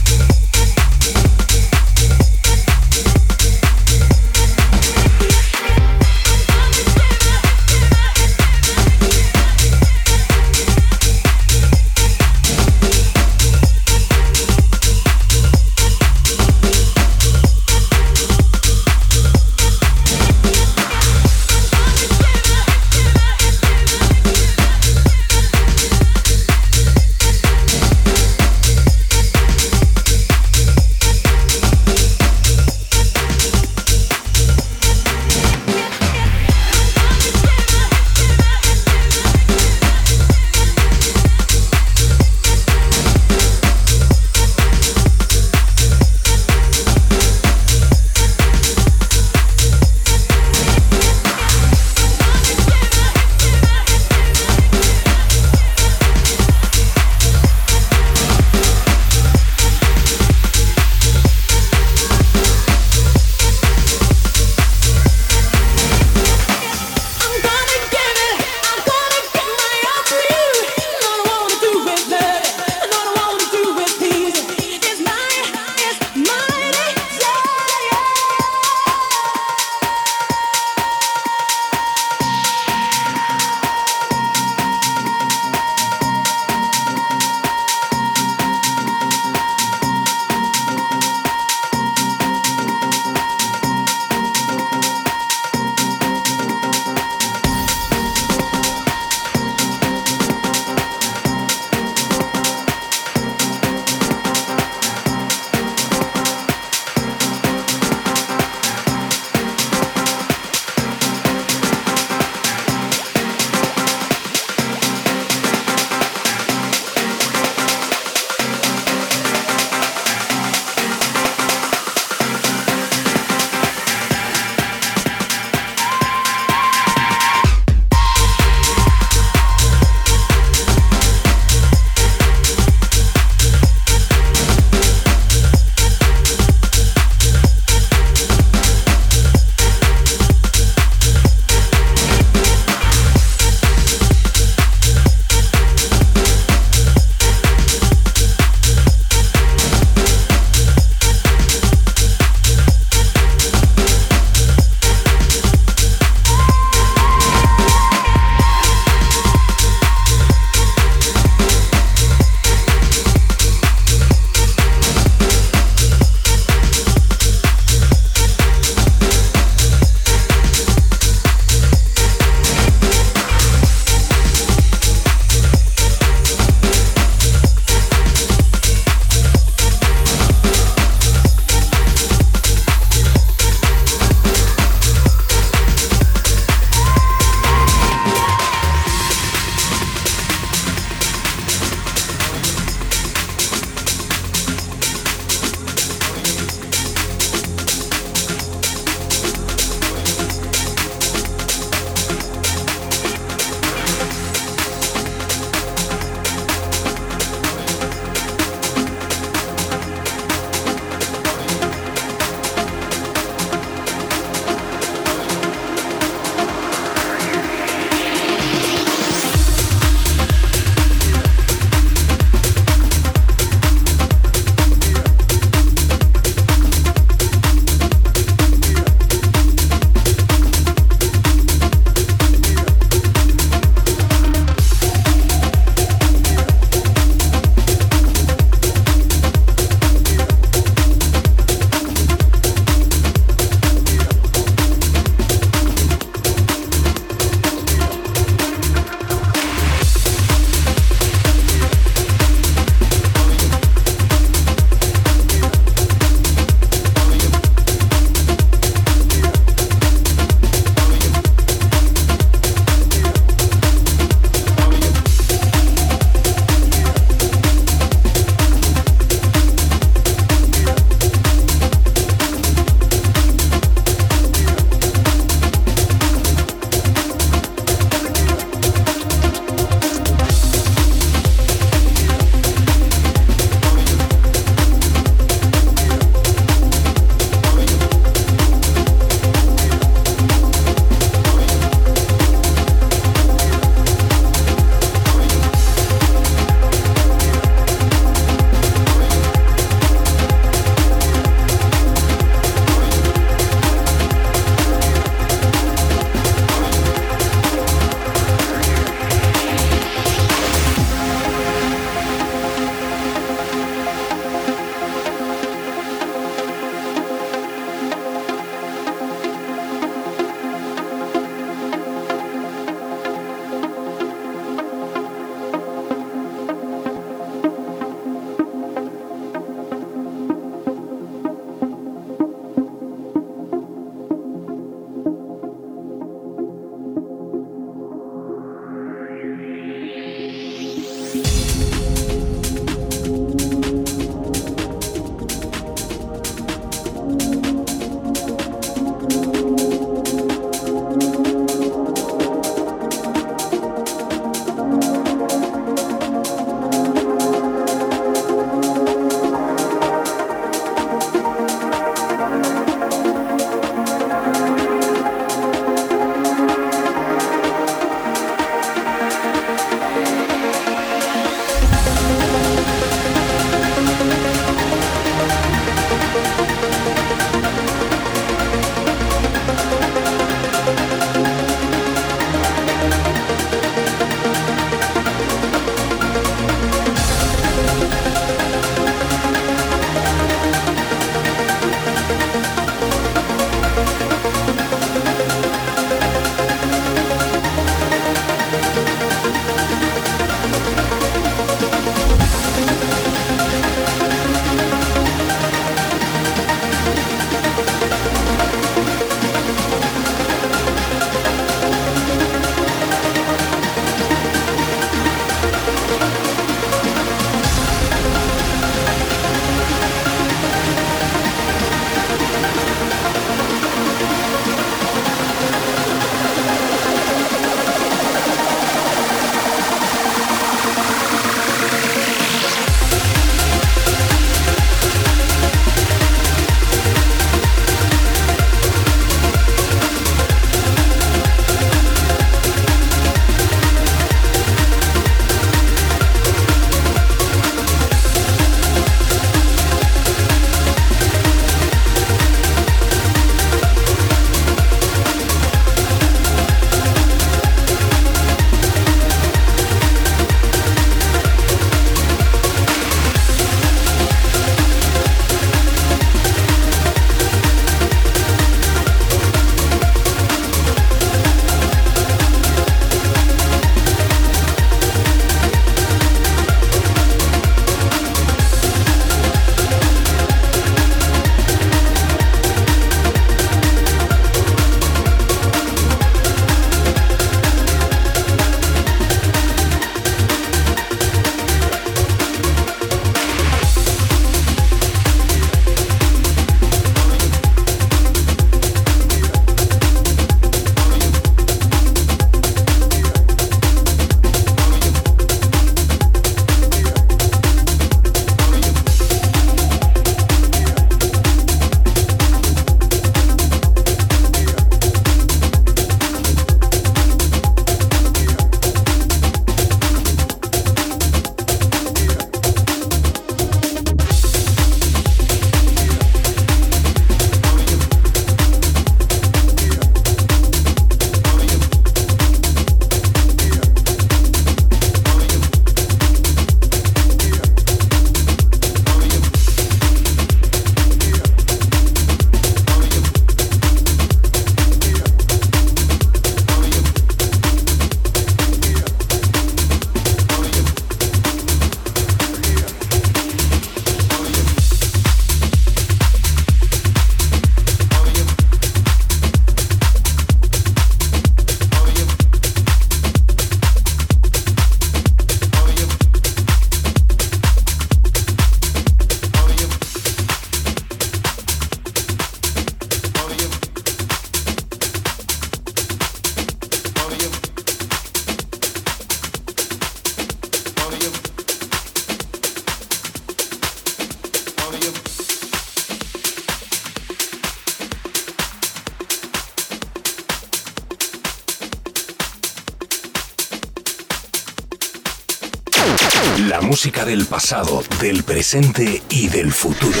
A: La música del pasado, del presente y del futuro.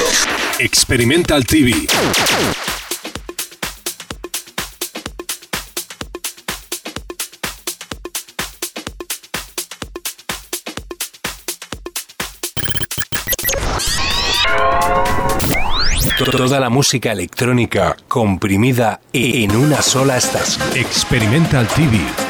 A: Experimental TV. Toda la música electrónica comprimida en una sola estación. Experimental TV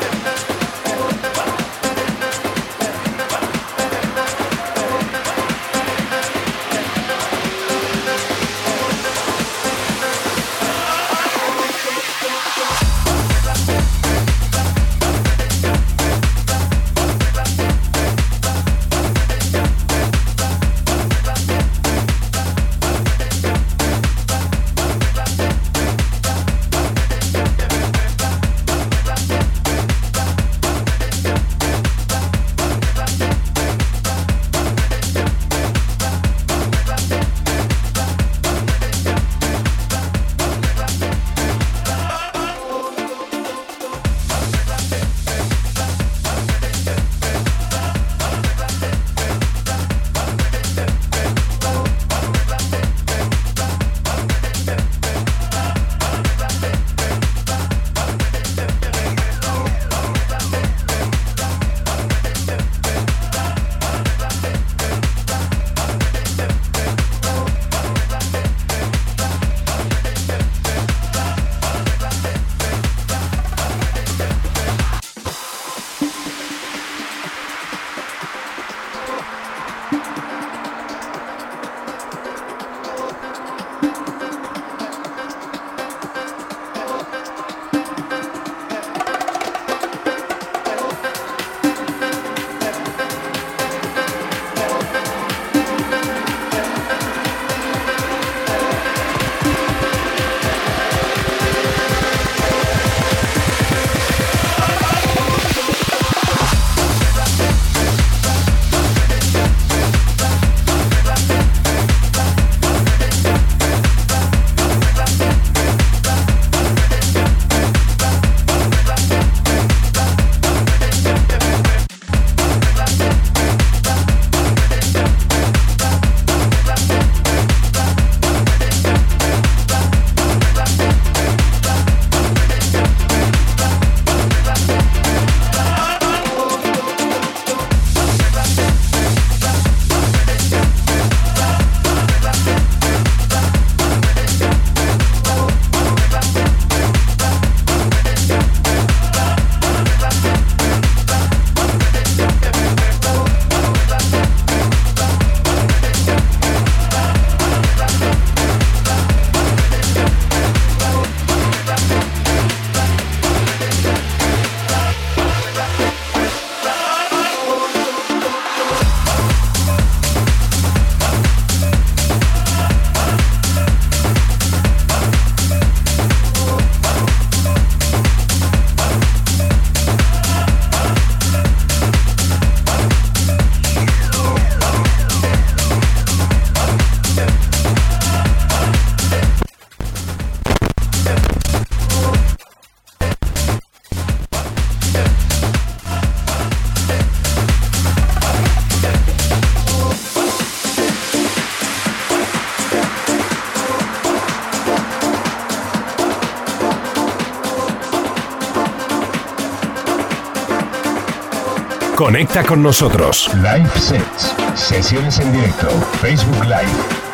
A: Conecta con nosotros.
C: Live Sets, sesiones en directo, Facebook Live.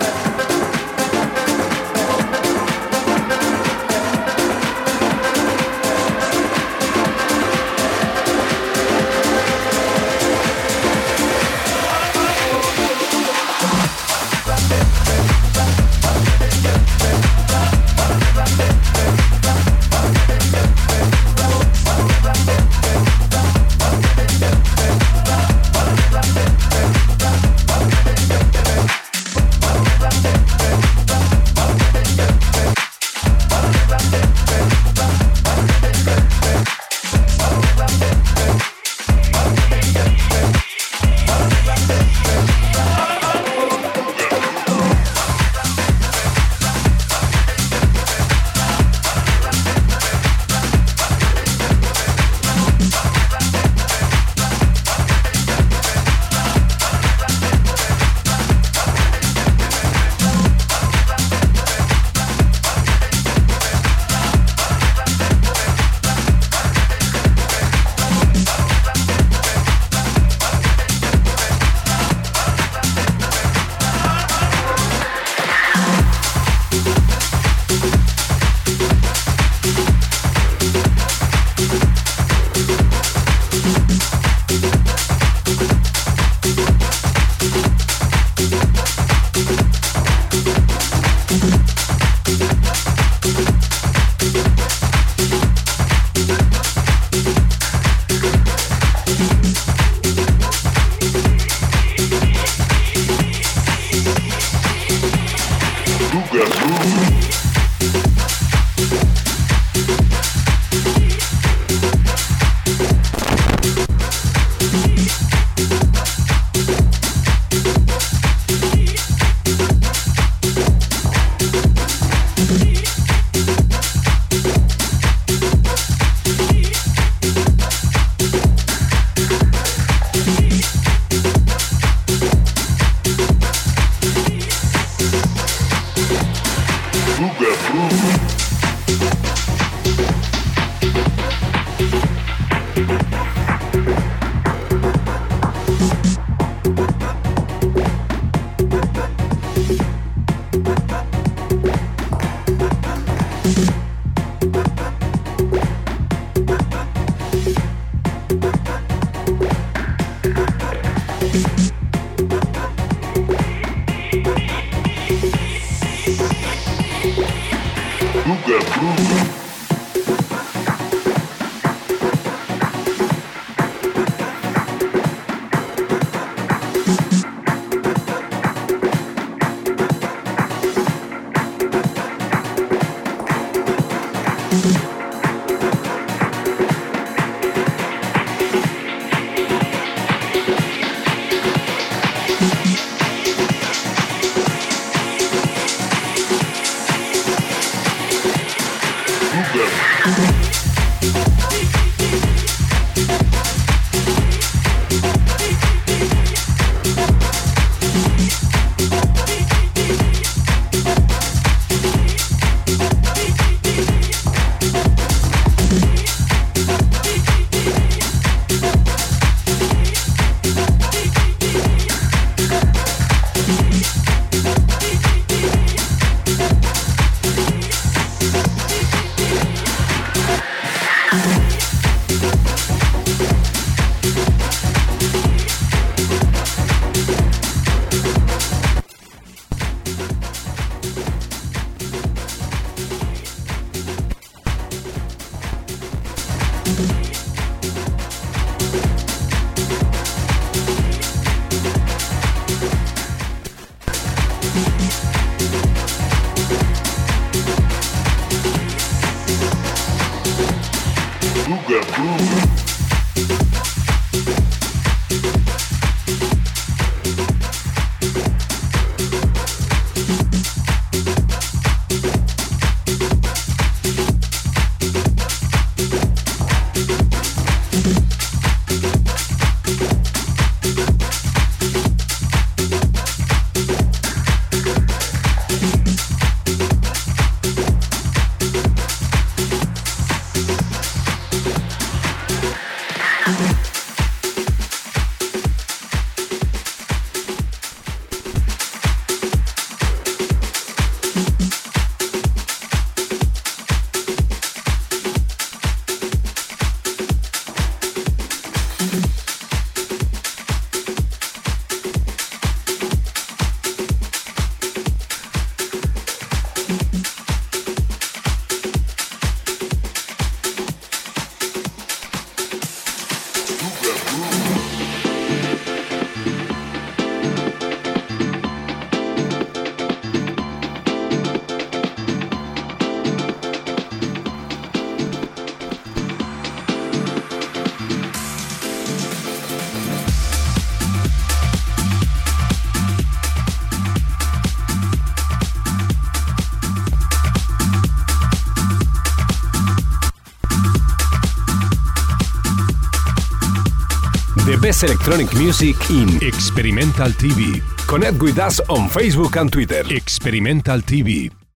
A: Electronic music in Experimental TV. Connect with us on Facebook and Twitter. Experimental TV.